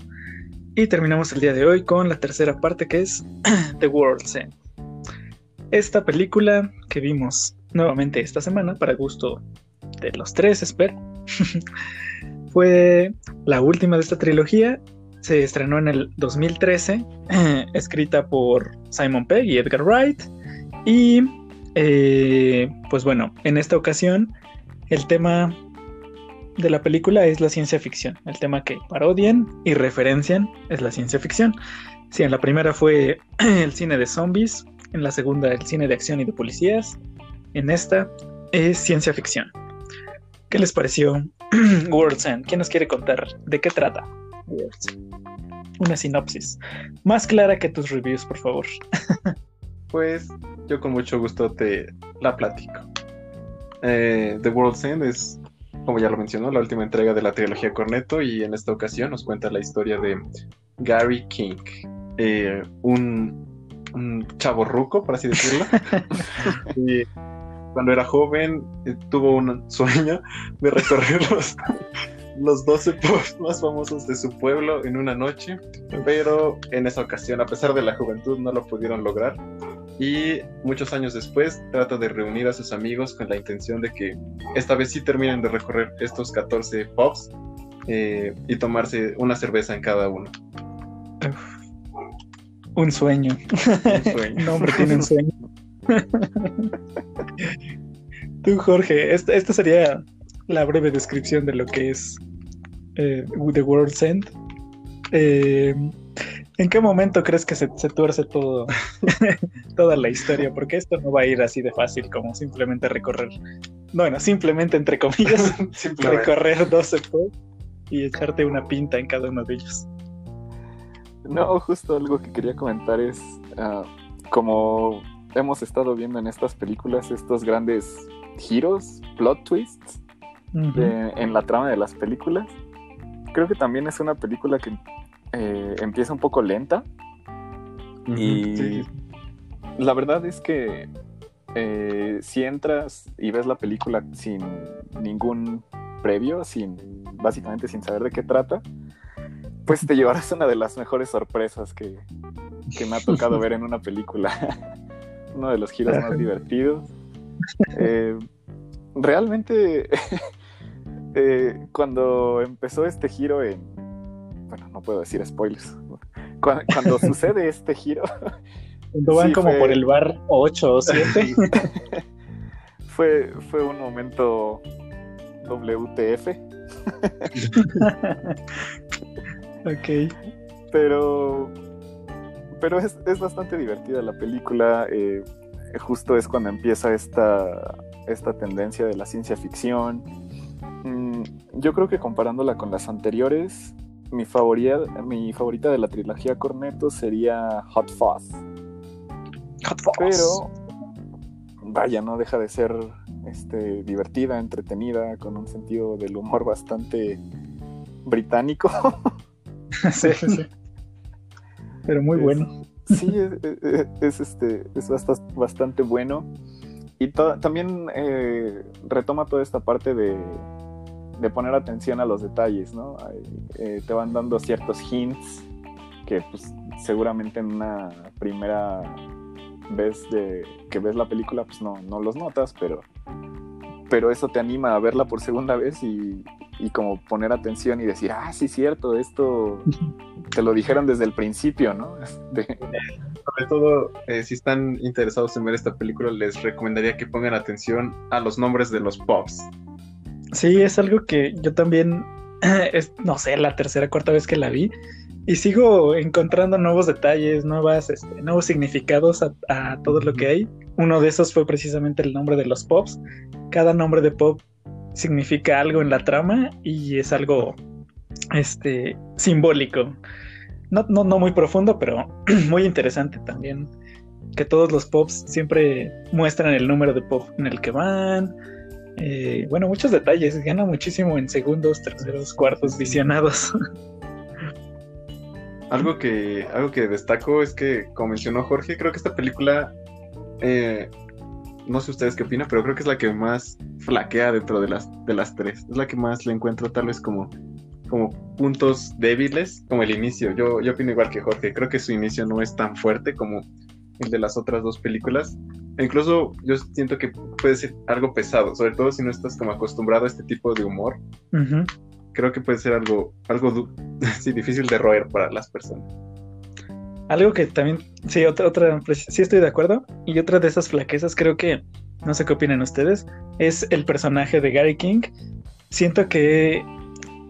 y terminamos el día de hoy con la tercera parte que es The World's End. Esta película que vimos nuevamente esta semana, para gusto de los tres, espero, fue la última de esta trilogía. Se estrenó en el 2013, escrita por Simon Pegg y Edgar Wright Y eh, pues bueno, en esta ocasión el tema de la película es la ciencia ficción. El tema que parodian y referencian es la ciencia ficción. Si en la primera fue el cine de zombies, en la segunda el cine de acción y de policías, en esta es ciencia ficción. ¿Qué les pareció World's End? ¿Quién nos quiere contar de qué trata World's Una sinopsis. Más clara que tus reviews, por favor. pues yo con mucho gusto te la platico. Eh, The World's End es, como ya lo mencionó, la última entrega de la trilogía Corneto y en esta ocasión nos cuenta la historia de Gary King, eh, un, un chavo ruco, por así decirlo. y cuando era joven eh, tuvo un sueño de recorrer los, los 12 pueblos más famosos de su pueblo en una noche, pero en esa ocasión, a pesar de la juventud, no lo pudieron lograr. Y muchos años después trata de reunir a sus amigos con la intención de que esta vez sí terminen de recorrer estos 14 pubs eh, y tomarse una cerveza en cada uno. Un sueño. Un sueño. hombre, tiene un sueño. Tú, Jorge, esta, sería la breve descripción de lo que es eh, The World's End. Eh, ¿En qué momento crees que se, tuerce todo, toda la historia? Porque esto no va a ir así de fácil como simplemente recorrer, bueno, simplemente entre comillas, recorrer 12 pubs y echarte una pinta en cada uno de ellos. No, justo algo que quería comentar es, ah, como hemos estado viendo en estas películas, estos grandes giros, plot twists en la trama de las películas. Creo que también es una película que eh, empieza un poco lenta. Y la verdad es que eh, si entras y ves la película sin ningún previo, sin básicamente sin saber de qué trata, pues te llevarás una de las mejores sorpresas que, que me ha tocado ver en una película. Uno de los giros más divertidos. Eh, realmente, cuando empezó este giro en, no puedo decir spoilers. Cuando, sucede este giro. Cuando van como por el bar 8 o 7. fue, fue un momento WTF. ok. Pero. Pero es, bastante divertida la película. Eh, justo es cuando empieza esta, esta tendencia de la ciencia ficción. Mm, yo creo que comparándola con las anteriores, mi favorita, mi favorita de la trilogía Corneto sería Hot Fuzz. Hot Fuzz. Pero, vaya, no deja de ser este, divertida, entretenida, con un sentido del humor bastante británico. sí, sí. Pero muy bueno. Sí, es, este, es bastante, bueno. Y también eh, retoma toda esta parte de de poner atención a los detalles, ¿no? Eh, te van dando ciertos hints que pues seguramente en una primera vez de que ves la película pues no, no los notas, pero, pero eso te anima a verla por segunda vez y, y como poner atención y decir, ah, sí, cierto, esto te lo dijeron desde el principio, ¿no? Sobre todo, eh, si están interesados en ver esta película, les recomendaría que pongan atención a los nombres de los pops Sí, es algo que yo también, es, no sé, la tercera, cuarta vez que la vi y sigo encontrando nuevos detalles, nuevas, este, nuevos significados a, todo lo que hay. Uno de esos fue precisamente el nombre de los pops. Cada nombre de pop significa algo en la trama y es algo este, simbólico. No, no, no muy profundo, pero muy interesante también. Que todos los pops siempre muestran el número de pop en el que van, eh, bueno, muchos detalles. Gana muchísimo en segundos, terceros, cuartos visionados. algo que, algo que destaco es que, como mencionó Jorge, creo que esta película, eh, no sé ustedes qué opinan, pero creo que es la que más flaquea dentro de las, de las tres. Es la que más le encuentro tal vez como, como puntos débiles, como el inicio. Yo, yo opino igual que Jorge, creo que su inicio no es tan fuerte como el de las otras dos películas incluso yo siento que puede ser algo pesado, sobre todo si no estás como acostumbrado a este tipo de humor. Creo que puede ser algo, algo sí, difícil de roer para las personas. algo que también, sí, otra, otra, pues, sí estoy de acuerdo. Y otra de esas flaquezas, creo que, no sé qué opinan ustedes, es el personaje de Gary King. Siento que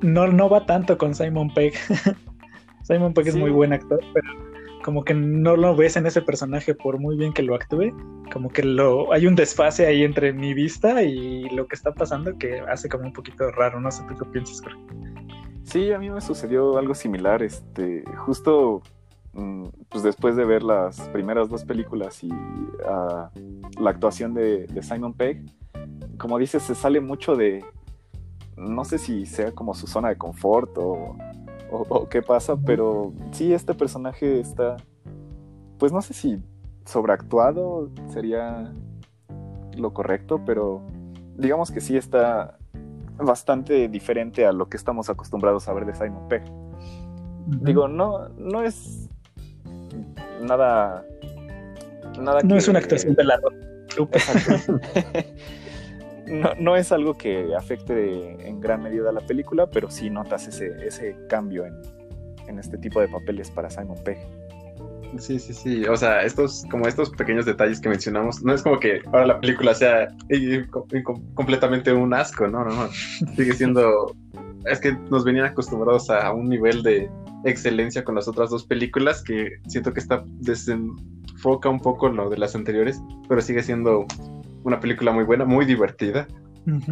no, no va tanto con Simon Pegg. Simon Pegg es muy buen actor, pero como que no lo ves en ese personaje por muy bien que lo actúe, como que lo hay un desfase ahí entre mi vista y lo que está pasando que hace como un poquito raro, no sé tú qué piensas, Sí, a mí me sucedió algo similar, este, justo mm, pues después de ver las primeras dos películas y uh, la actuación de, de, Simon Pegg, como dices, se sale mucho de, no sé si sea como su zona de confort o, o, qué pasa, pero sí, este personaje está, pues no sé si sobreactuado sería lo correcto, pero digamos que sí está bastante diferente a lo que estamos acostumbrados a ver de Simon Pegg. Digo, no, no es nada. nada no es una actuación de la no, no, es algo que afecte en gran medida a la película, pero sí notas ese, ese cambio en, en este tipo de papeles para Simon Pegg. Sí, sí, sí. O sea, estos, como estos pequeños detalles que mencionamos, no es como que ahora la película sea completamente un asco, no, no, no. Sigue siendo. Es que nos venían acostumbrados a un nivel de excelencia con las otras dos películas que siento que está desenfoca un poco lo de las anteriores, pero sigue siendo una película muy buena, muy divertida.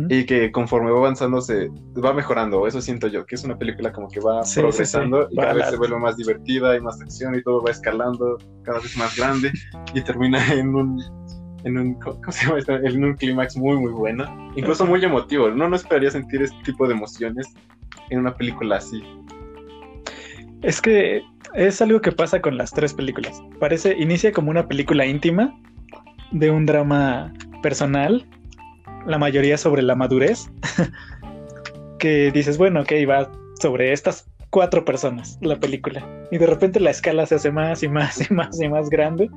Y que conforme va avanzando se va mejorando, eso siento yo, que es una película como que va progresando y cada vez se vuelve más divertida, hay más acción y todo va escalando cada vez más grande y termina en un en un, ¿cómo se llama En un clímax muy muy bueno, incluso muy emotivo. No no esperaría sentir este tipo de emociones en una película así. Es que es algo que pasa con las tres películas. Parece inicia como una película íntima de un drama personal, la mayoría sobre la madurez, que dices, bueno, ok, va sobre estas cuatro personas la película. Y de repente la escala se hace más y más y más y más grande,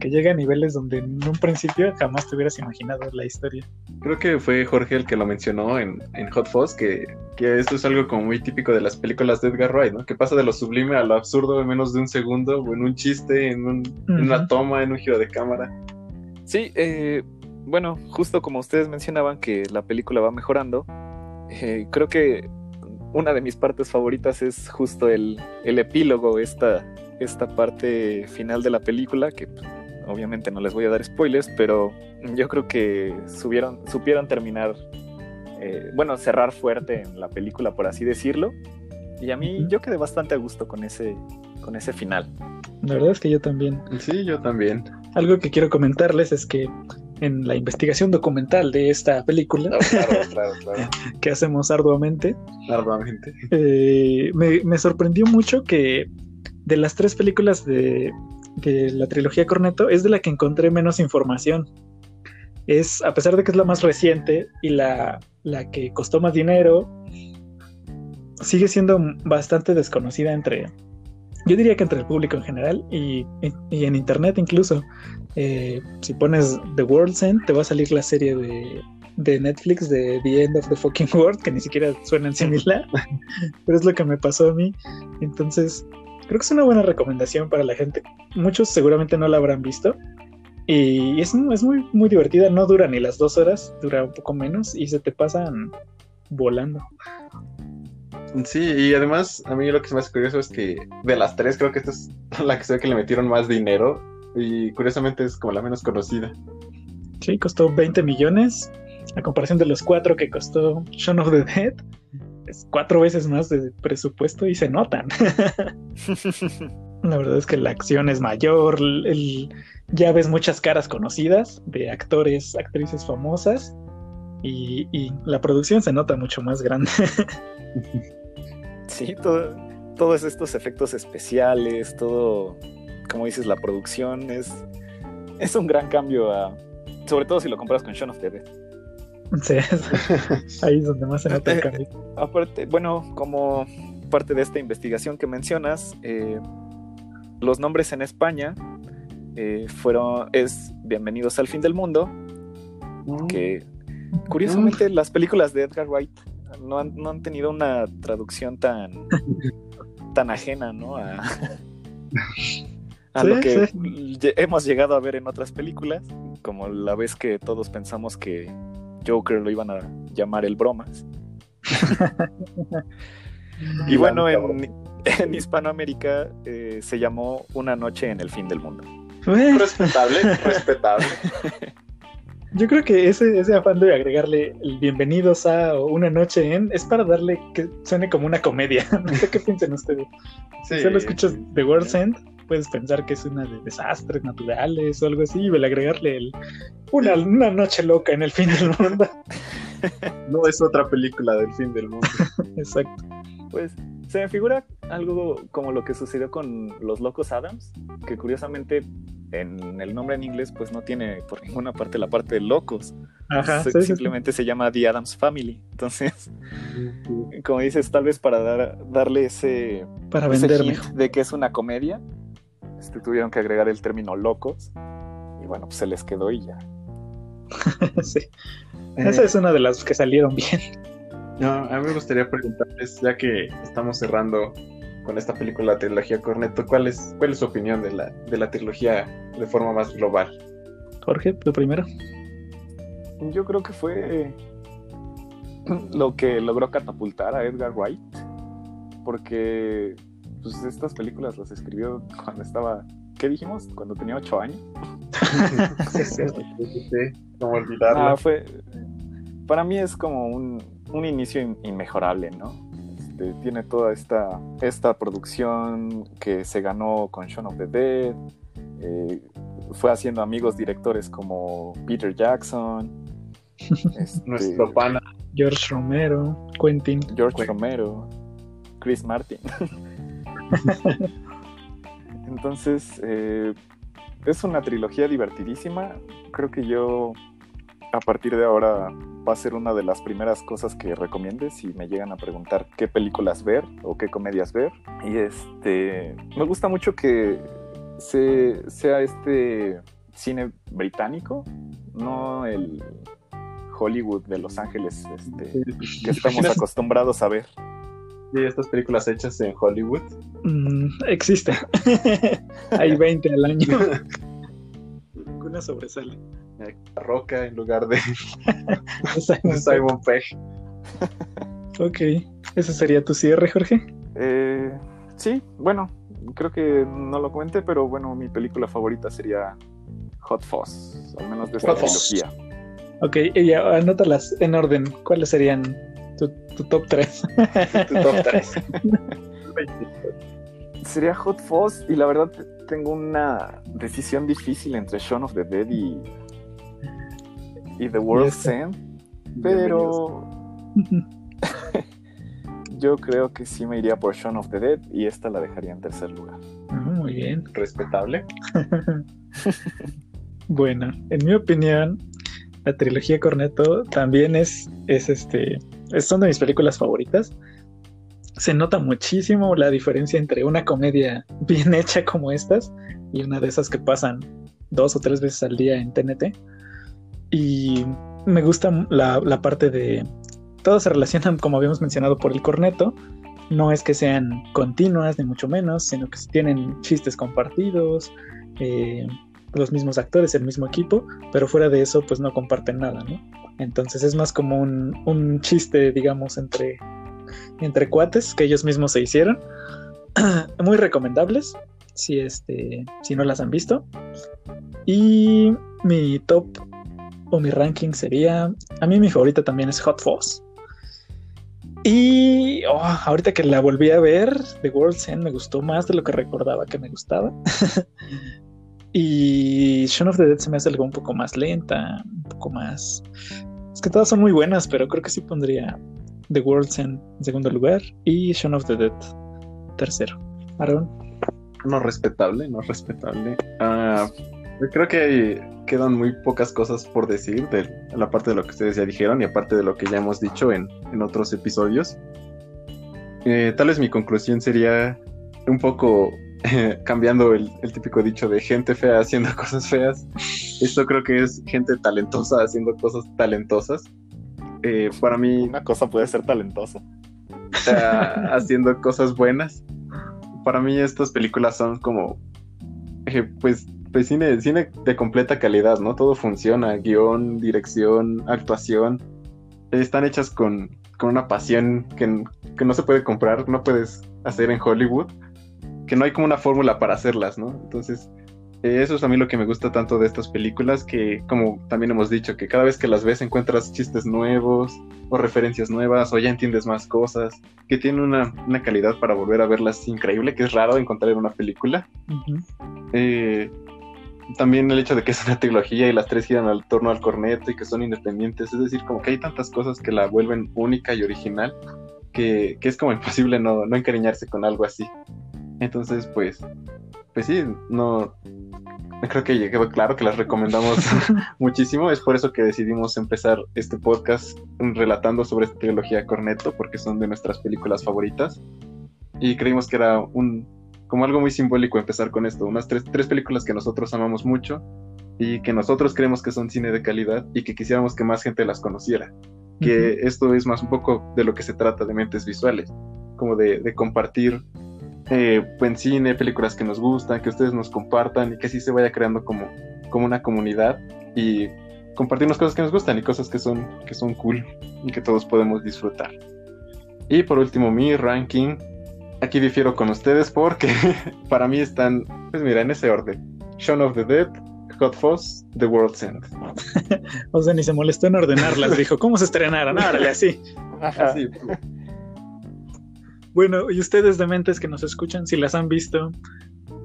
que llega a niveles donde en un principio jamás te hubieras imaginado la historia. Creo que fue Jorge el que lo mencionó en, Hot Fuzz, que, que, esto es algo como muy típico de las películas de Edgar Wright, ¿no? Que pasa de lo sublime a lo absurdo en menos de un segundo, o en un chiste, en, un, en una toma, en un giro de cámara. Sí, eh, bueno, justo como ustedes mencionaban que la película va mejorando, eh, creo que una de mis partes favoritas es justo el, epílogo, esta, esta parte final de la película, que pues, obviamente no les voy a dar spoilers, pero yo creo que subieron, supieron terminar, eh, bueno, cerrar fuerte en la película, por así decirlo. Y a mí yo quedé bastante a gusto con ese, con ese final. La verdad es que yo también. Sí, yo también. Algo que quiero comentarles es que en la investigación documental de esta película, que hacemos arduamente, arduamente. Eh, me, sorprendió mucho que de las tres películas de, la trilogía Corneto, es de la que encontré menos información. Es, a pesar de que es la más reciente y la, la que costó más dinero, sigue siendo bastante desconocida entre, yo diría que entre el público en general y, en internet incluso. Eh, si pones The World's End, te va a salir la serie de, de, Netflix de The End of the Fucking World, que ni siquiera suenan similar, pero es lo que me pasó a mí. Entonces, creo que es una buena recomendación para la gente. Muchos seguramente no la habrán visto. Y es, es muy, muy divertida, no dura ni las dos horas, dura un poco menos y se te pasan volando. Sí, y además a mí lo que se me hace curioso es que de las tres creo que esta es la que sé que le metieron más dinero y curiosamente es como la menos conocida. Sí, costó 20 millones a comparación de los cuatro que costó Shaun of the Dead. Es cuatro veces más de presupuesto y se notan. la verdad es que la acción es mayor, ya ves muchas caras conocidas de actores, actrices famosas y, y la producción se nota mucho más grande. Sí, todos estos efectos especiales, todo, como dices, la producción es, es un gran cambio, a, sobre todo si lo comparas con Shaun of the Dead. Sí, ahí es donde más se nota el cambio. Aparte, bueno, como parte de esta investigación que mencionas, eh, los nombres en España eh, fueron, es Bienvenidos al fin del mundo, mm. que curiosamente las películas de Edgar Wright no han, tenido una traducción tan, tan ajena, ¿no? A, a lo que hemos llegado a ver en otras películas, como la vez que todos pensamos que Joker lo iban a llamar el bromas. y bueno, en, Hispanoamérica eh, se llamó Una noche en el fin del mundo. Respetable, respetable. Yo creo que ese, ese afán de agregarle el bienvenidos a o una noche en es para darle que suene como una comedia. No sé qué piensan ustedes. Si solo escuchas The World's End, puedes pensar que es una de desastres naturales o algo así, y el agregarle el, una, una noche loca en el fin del mundo. No es otra película del fin del mundo. Exacto. Pues se me figura algo como lo que sucedió con los Locos Adams, que curiosamente en el nombre en inglés pues no tiene por ninguna parte la parte de locos. Ajá, simplemente se llama The Adams Family. Entonces, como dices, tal vez para dar, darle ese, para ese de que es una comedia, este, tuvieron que agregar el término locos. Y bueno, pues se les quedó y ya. sí. Esa es una de las que salieron bien. No, a mí me gustaría preguntarles, ya que estamos cerrando con esta película, la trilogía Corneto, ¿cuál es, cuál es su opinión de la, de la trilogía de forma más global? Jorge, tú primero. Yo creo que fue lo que logró catapultar a Edgar Wright, porque pues estas películas las escribió cuando estaba, ¿qué dijimos? Cuando tenía ocho años. sí, sí, sí, como olvidarlo. Ah, fue, para mí es como un, un inicio inmejorable, ¿no? Este, tiene toda esta, esta producción que se ganó con Shaun of the Dead, eh, fue haciendo amigos directores como Peter Jackson, este, nuestro pana George Romero, Quentin, George Romero, Chris Martin. Entonces, eh, es una trilogía divertidísima. Creo que yo, a partir de ahora, va a ser una de las primeras cosas que recomiende si me llegan a preguntar qué películas ver o qué comedias ver. Y este, me gusta mucho que se, sea este cine británico, no el Hollywood de Los Ángeles este, que estamos acostumbrados a ver. Sí, estas películas hechas en Hollywood. Mm, existe. Hay 20 al año. Una sobresale. La roca en lugar de, Simon, Pegg. ok. ¿Ese sería tu cierre, Jorge? Eh, sí, bueno, creo que no lo comenté, pero bueno, mi película favorita sería Hot Fuzz, al menos de esta trilogía. Ok, y anótalas en orden. ¿Cuáles serían tu, top 3? tu top 3. sería Hot Fuzz y la verdad tengo una decisión difícil entre Shaun of the Dead y, y The World's End, pero yo creo que sí me iría por Shaun of the Dead y esta la dejaría en tercer lugar. Ah, muy bien. Respetable. bueno, en mi opinión, la trilogía Corneto también es, es este, son de mis películas favoritas. Se nota muchísimo la diferencia entre una comedia bien hecha como estas y una de esas que pasan dos o tres veces al día en TNT. Y me gusta la, parte de... Todos se relacionan, como habíamos mencionado, por el corneto. No es que sean continuas, ni mucho menos, sino que tienen chistes compartidos, eh, los mismos actores, el mismo equipo, pero fuera de eso, pues no comparten nada, ¿no? Entonces es más como un, un chiste, digamos, entre, entre cuates que ellos mismos se hicieron. Muy recomendables, si, este, si no las han visto. Y mi top o mi ranking sería, a mí mi favorita también es Hot Fuzz. Y oh, ahorita que la volví a ver, The World's End me gustó más de lo que recordaba que me gustaba. y Shaun of the Dead se me hace algo un poco más lenta, un poco más... Es que todas son muy buenas, pero creo que sí pondría The World's End en segundo lugar y Shaun of the Dead tercero. Aaron. No respetable, no respetable. Uh, creo que quedan muy pocas cosas por decir de la parte de lo que ustedes ya dijeron y aparte de lo que ya hemos dicho en, en otros episodios. Eh, tal vez mi conclusión sería un poco cambiando el, el, típico dicho de gente fea haciendo cosas feas. Esto creo que es gente talentosa haciendo cosas talentosas. Eh, para mí... Una cosa puede ser talentosa. haciendo cosas buenas. Para mí estas películas son como eh, pues, pues cine, cine de completa calidad, ¿no? Todo funciona, guion, dirección, actuación, están hechas con, con una pasión que, que no se puede comprar, no puedes hacer en Hollywood, que no hay como una fórmula para hacerlas, ¿no? Entonces, eh, eso es a mí lo que me gusta tanto de estas películas, que como también hemos dicho, que cada vez que las ves encuentras chistes nuevos o referencias nuevas o ya entiendes más cosas, que tiene una, una calidad para volver a verlas increíble, que es raro encontrar en una película. eh, también el hecho de que es una trilogía y las tres giran al torno al corneto y que son independientes, es decir, como que hay tantas cosas que la vuelven única y original que, que es como imposible no, no encariñarse con algo así. Entonces, pues, pues sí, no, creo que quedó claro que las recomendamos muchísimo. Es por eso que decidimos empezar este podcast relatando sobre esta trilogía Corneto, porque son de nuestras películas favoritas. Y creímos que era un como algo muy simbólico empezar con esto. Unas tres, tres películas que nosotros amamos mucho y que nosotros creemos que son cine de calidad y que quisiéramos que más gente las conociera. Que esto es más un poco de lo que se trata de mentes visuales, como de, de compartir eh, buen cine, películas que nos gustan, que ustedes nos compartan y que así se vaya creando como, como una comunidad y compartirnos cosas que nos gustan y cosas que son, que son cool y que todos podemos disfrutar. Y por último, mi ranking. Aquí difiero con ustedes porque para mí están, pues mira, en ese orden. Shaun of the Dead, Hot Fuzz, The World's End. o sea, ni se molestó en ordenarlas. Dijo, ¿cómo se estrenaron? Árale, así. Así. Bueno, y ustedes dementes que nos escuchan, si las han visto,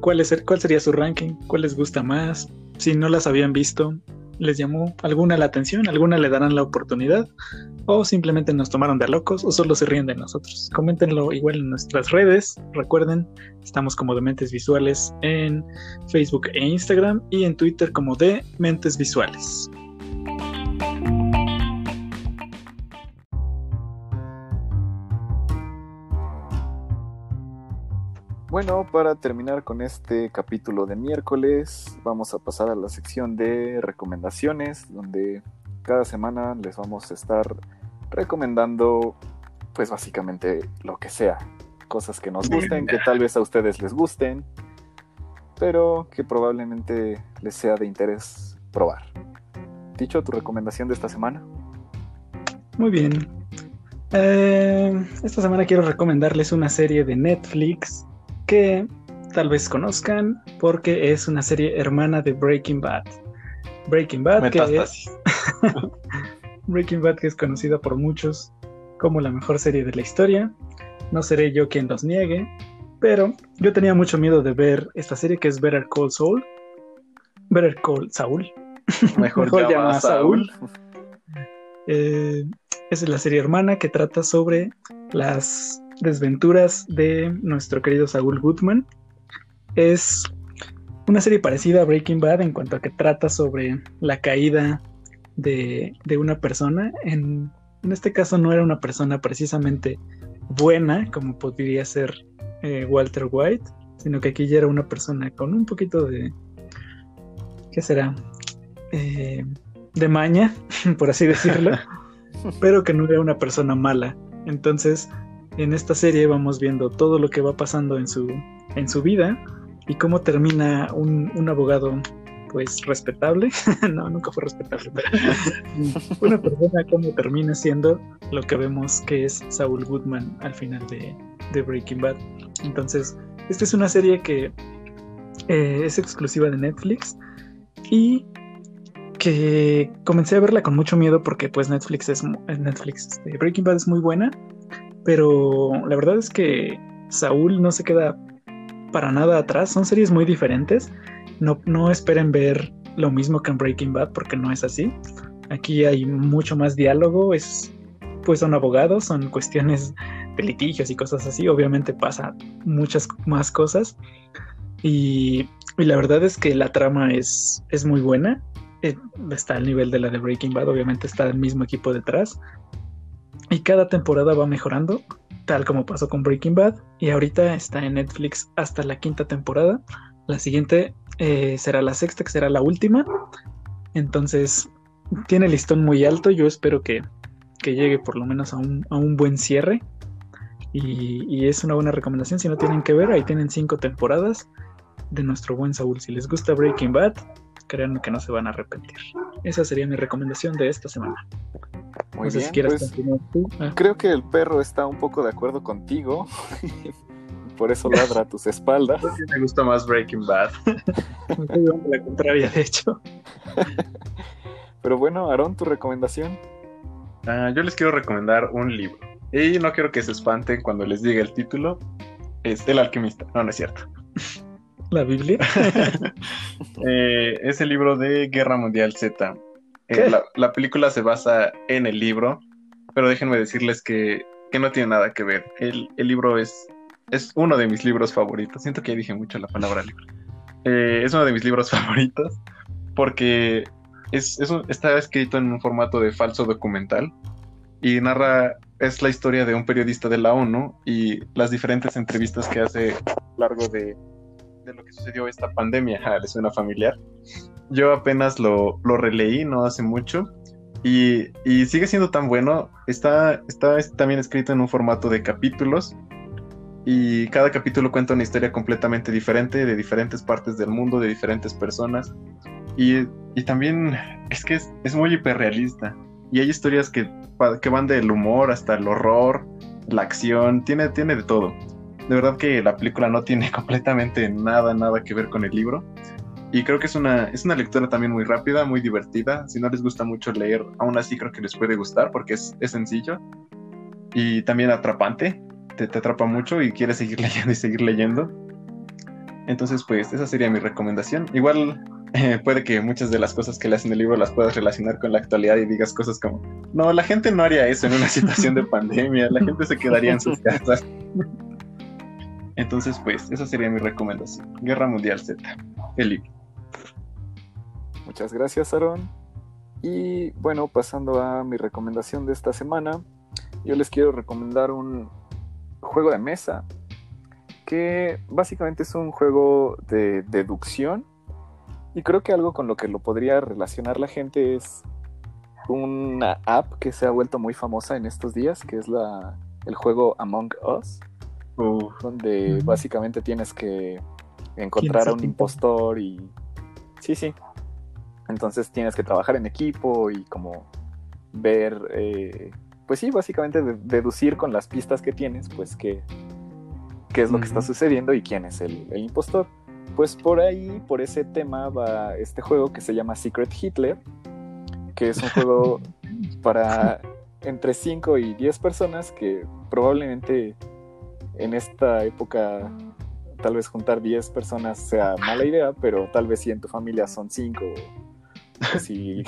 ¿cuál, es, ¿cuál sería su ranking? ¿Cuál les gusta más? Si no las habían visto, ¿les llamó alguna la atención? ¿Alguna le darán la oportunidad? ¿O simplemente nos tomaron de locos o solo se ríen de nosotros? Coméntenlo igual en nuestras redes. Recuerden, estamos como Dementes Visuales en Facebook e Instagram y en Twitter como de Mentes Visuales. Bueno, para terminar con este capítulo de miércoles, vamos a pasar a la sección de recomendaciones, donde cada semana les vamos a estar recomendando, pues básicamente lo que sea, cosas que nos gusten, que tal vez a ustedes les gusten, pero que probablemente les sea de interés probar. Dicho, tu recomendación de esta semana. Muy bien. Eh, esta semana quiero recomendarles una serie de Netflix que tal vez conozcan porque es una serie hermana de Breaking Bad. Breaking Bad, que es... Breaking Bad, que es conocida por muchos como la mejor serie de la historia. No seré yo quien los niegue, pero yo tenía mucho miedo de ver esta serie que es Better Call Saul. Better Call Saul. Mejor, mejor llama a Saúl. Eh, es la serie hermana que trata sobre las desventuras de nuestro querido Saúl Goodman. Es una serie parecida a Breaking Bad en cuanto a que trata sobre la caída de, una persona. En, en, este caso no era una persona precisamente buena, como podría ser eh, Walter White, sino que aquí ya era una persona con un poquito de... ¿Qué será? Eh, de maña, por así decirlo, pero que no era una persona mala. Entonces, en esta serie vamos viendo todo lo que va pasando en su, en su vida y cómo termina un, un abogado pues respetable, no, nunca fue respetable, pero una persona cómo termina siendo lo que vemos que es Saul Goodman al final de, de Breaking Bad. Entonces, esta es una serie que eh, es exclusiva de Netflix y que comencé a verla con mucho miedo porque pues Netflix es Netflix, este, Breaking Bad es muy buena, pero la verdad es que Saúl no se queda para nada atrás. Son series muy diferentes. No, no esperen ver lo mismo que en Breaking Bad porque no es así. Aquí hay mucho más diálogo. Es, pues son abogados, son cuestiones de litigios y cosas así. Obviamente pasa muchas más cosas. Y, y la verdad es que la trama es, es muy buena. Eh, está al nivel de la de Breaking Bad. Obviamente está el mismo equipo detrás. Y cada temporada va mejorando, tal como pasó con Breaking Bad. Y ahorita está en Netflix hasta la quinta temporada. La siguiente eh, será la sexta, que será la última. Entonces, tiene listón muy alto. Yo espero que, que llegue por lo menos a un, a un buen cierre. Y, y, es una buena recomendación. Si no tienen que ver, ahí tienen cinco temporadas. de nuestro buen Saúl. Si les gusta Breaking Bad, créanme que no se van a arrepentir. Esa sería mi recomendación de esta semana. Muy bien, pues, ah. Creo que el perro está un poco de acuerdo contigo. Por eso ladra a tus espaldas. Me gusta más Breaking Bad. la contraria, de hecho. Pero bueno, Aaron, tu recomendación. Ah, yo les quiero recomendar un libro. Y no quiero que se espanten cuando les diga el título. Es El alquimista. No, no es cierto. ¿La Biblia? eh, es el libro de Guerra Mundial Z. Eh, la, película se basa en el libro, pero déjenme decirles que, no tiene nada que ver. El, libro es, es uno de mis libros favoritos. Siento que ya dije mucho la palabra libro. Eh, es uno de mis libros favoritos porque es, está escrito en un formato de falso documental y narra, es la historia de un periodista de la ONU y las diferentes entrevistas que hace a lo largo de, lo que sucedió esta pandemia. Ah, ¿Les suena familiar? Yo apenas lo, lo releí no hace mucho y, y, sigue siendo tan bueno. Está, está también escrito en un formato de capítulos y cada capítulo cuenta una historia completamente diferente de diferentes partes del mundo, de diferentes personas. Y, y también es que es, es, muy hiperrealista. Y hay historias que, que van del humor hasta el horror, la acción, tiene, tiene de todo. De verdad que la película no tiene completamente nada, nada que ver con el libro. Y creo que es una, es una lectura también muy rápida, muy divertida. Si no les gusta mucho leer, aún así creo que les puede gustar porque es, es sencillo. Y también atrapante. Te, te, atrapa mucho y quieres seguir leyendo y seguir leyendo. Entonces, pues esa sería mi recomendación. Igual eh, puede que muchas de las cosas que le hacen el libro las puedas relacionar con la actualidad y digas cosas como, no, la gente no haría eso en una situación de pandemia, la gente se quedaría en sus casas. Entonces, pues, esa sería mi recomendación. Guerra Mundial Z, el libro. Muchas gracias, Aaron. Y bueno, pasando a mi recomendación de esta semana, yo les quiero recomendar un juego de mesa que básicamente es un juego de deducción y creo que algo con lo que lo podría relacionar la gente es una app que se ha vuelto muy famosa en estos días, que es la, el juego Among Us donde básicamente tienes que encontrar a un impostor y... Sí, sí. Entonces tienes que trabajar en equipo y como ver, eh, pues sí, básicamente deducir con las pistas que tienes, pues qué, qué es lo que está sucediendo y quién es el, el, impostor. Pues por ahí, por ese tema va este juego que se llama Secret Hitler, que es un juego para entre 5 y 10 personas que probablemente en esta época tal vez juntar 10 personas sea mala idea, pero tal vez si en tu familia son 5, si,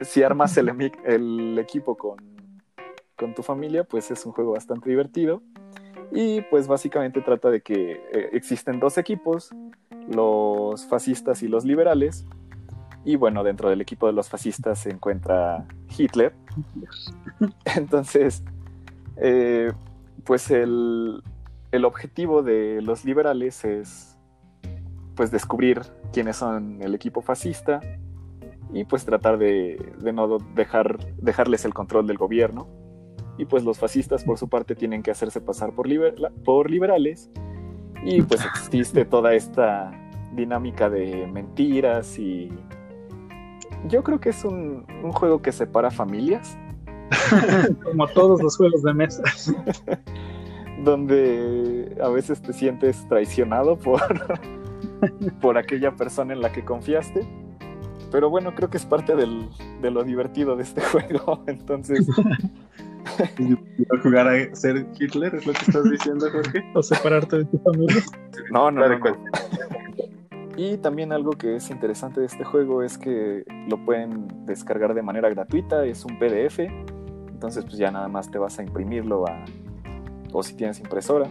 si, armas el, el equipo con, con, tu familia, pues es un juego bastante divertido. Y pues básicamente trata de que eh, existen dos equipos, los fascistas y los liberales. Y bueno, dentro del equipo de los fascistas se encuentra Hitler. Entonces, eh, pues el, objetivo de los liberales es pues descubrir quiénes son el equipo fascista y pues tratar de, no dejar, dejarles el control del gobierno. Y pues los fascistas por su parte tienen que hacerse pasar por, por liberales y pues existe toda esta dinámica de mentiras y yo creo que es un, un juego que separa familias Como todos los juegos de mesa. Donde a veces te sientes traicionado por, por aquella persona en la que confiaste. Pero bueno, creo que es parte del, de lo divertido de este juego. Entonces. jugar a ser Hitler? ¿Es lo que estás diciendo, Jorge? ¿O separarte de tu familia? No, no, no. Y también algo que es interesante de este juego es que lo pueden descargar de manera gratuita, es un PDF entonces, pues ya nada más te vas a imprimirlo a, o si tienes impresora.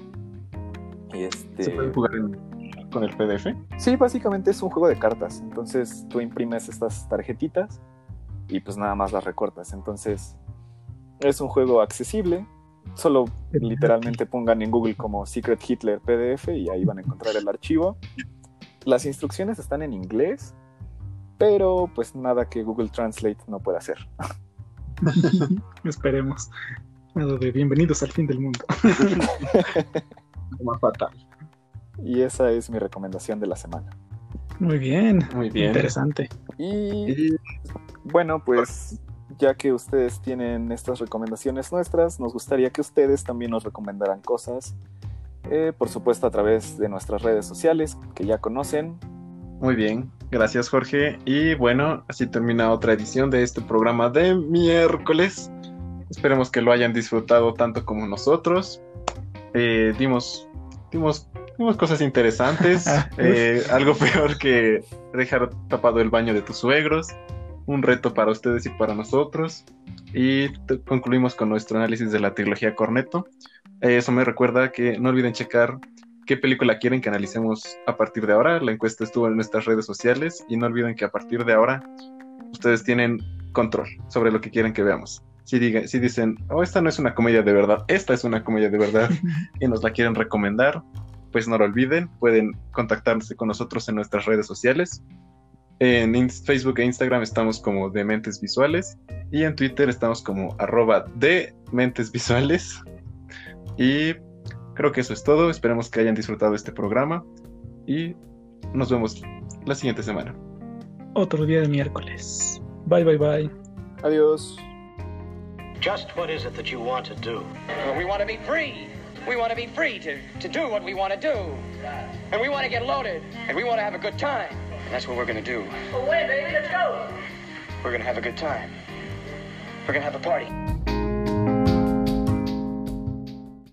Y este... ¿Se puede jugar con el PDF? Sí, básicamente es un juego de cartas. Entonces tú imprimes estas tarjetitas y pues nada más las recortas. Entonces es un juego accesible. Solo literalmente pongan en Google como Secret Hitler PDF y ahí van a encontrar el archivo. Las instrucciones están en inglés, pero pues nada que Google Translate no pueda hacer. Esperemos. Nada de bienvenidos al fin del mundo. Más fatal. Y esa es mi recomendación de la semana. Muy bien, Muy bien. interesante. Y bueno, pues ya que ustedes tienen estas recomendaciones nuestras, nos gustaría que ustedes también nos recomendaran cosas. eh, por supuesto a través de nuestras redes sociales que ya conocen. Muy bien, gracias Jorge. Y bueno, así termina otra edición de este programa de miércoles. Esperemos que lo hayan disfrutado tanto como nosotros. Eh, dimos, dimos, dimos cosas interesantes. eh, algo peor que dejar tapado el baño de tus suegros. Un reto para ustedes y para nosotros. Y concluimos con nuestro análisis de la trilogía Corneto. Eso me recuerda que no olviden checar qué película quieren que analicemos a partir de ahora. La encuesta estuvo en nuestras redes sociales y no olviden que a partir de ahora ustedes tienen control sobre lo que quieren que veamos. Si, diga- si dicen, oh, esta no es una comedia de verdad, esta es una comedia de verdad y nos la quieren recomendar, pues no lo olviden, pueden contactarse con nosotros en nuestras redes sociales. En Facebook e Instagram estamos como Dementes Visuales y en Twitter estamos como arroba de Mentes Visuales. Y creo que eso es todo. Esperemos que hayan disfrutado este programa y nos vemos la siguiente semana. Otro día de miércoles. Bye, bye, bye. Adiós. Just what is it that you want to do? Well, we want to be free. We want to be free to, to do what we want to do. And we want to get loaded. And we want to have a good time. And that's what we're going to do. Away, baby, let's go. We're going to have a good time. We're going to have a party.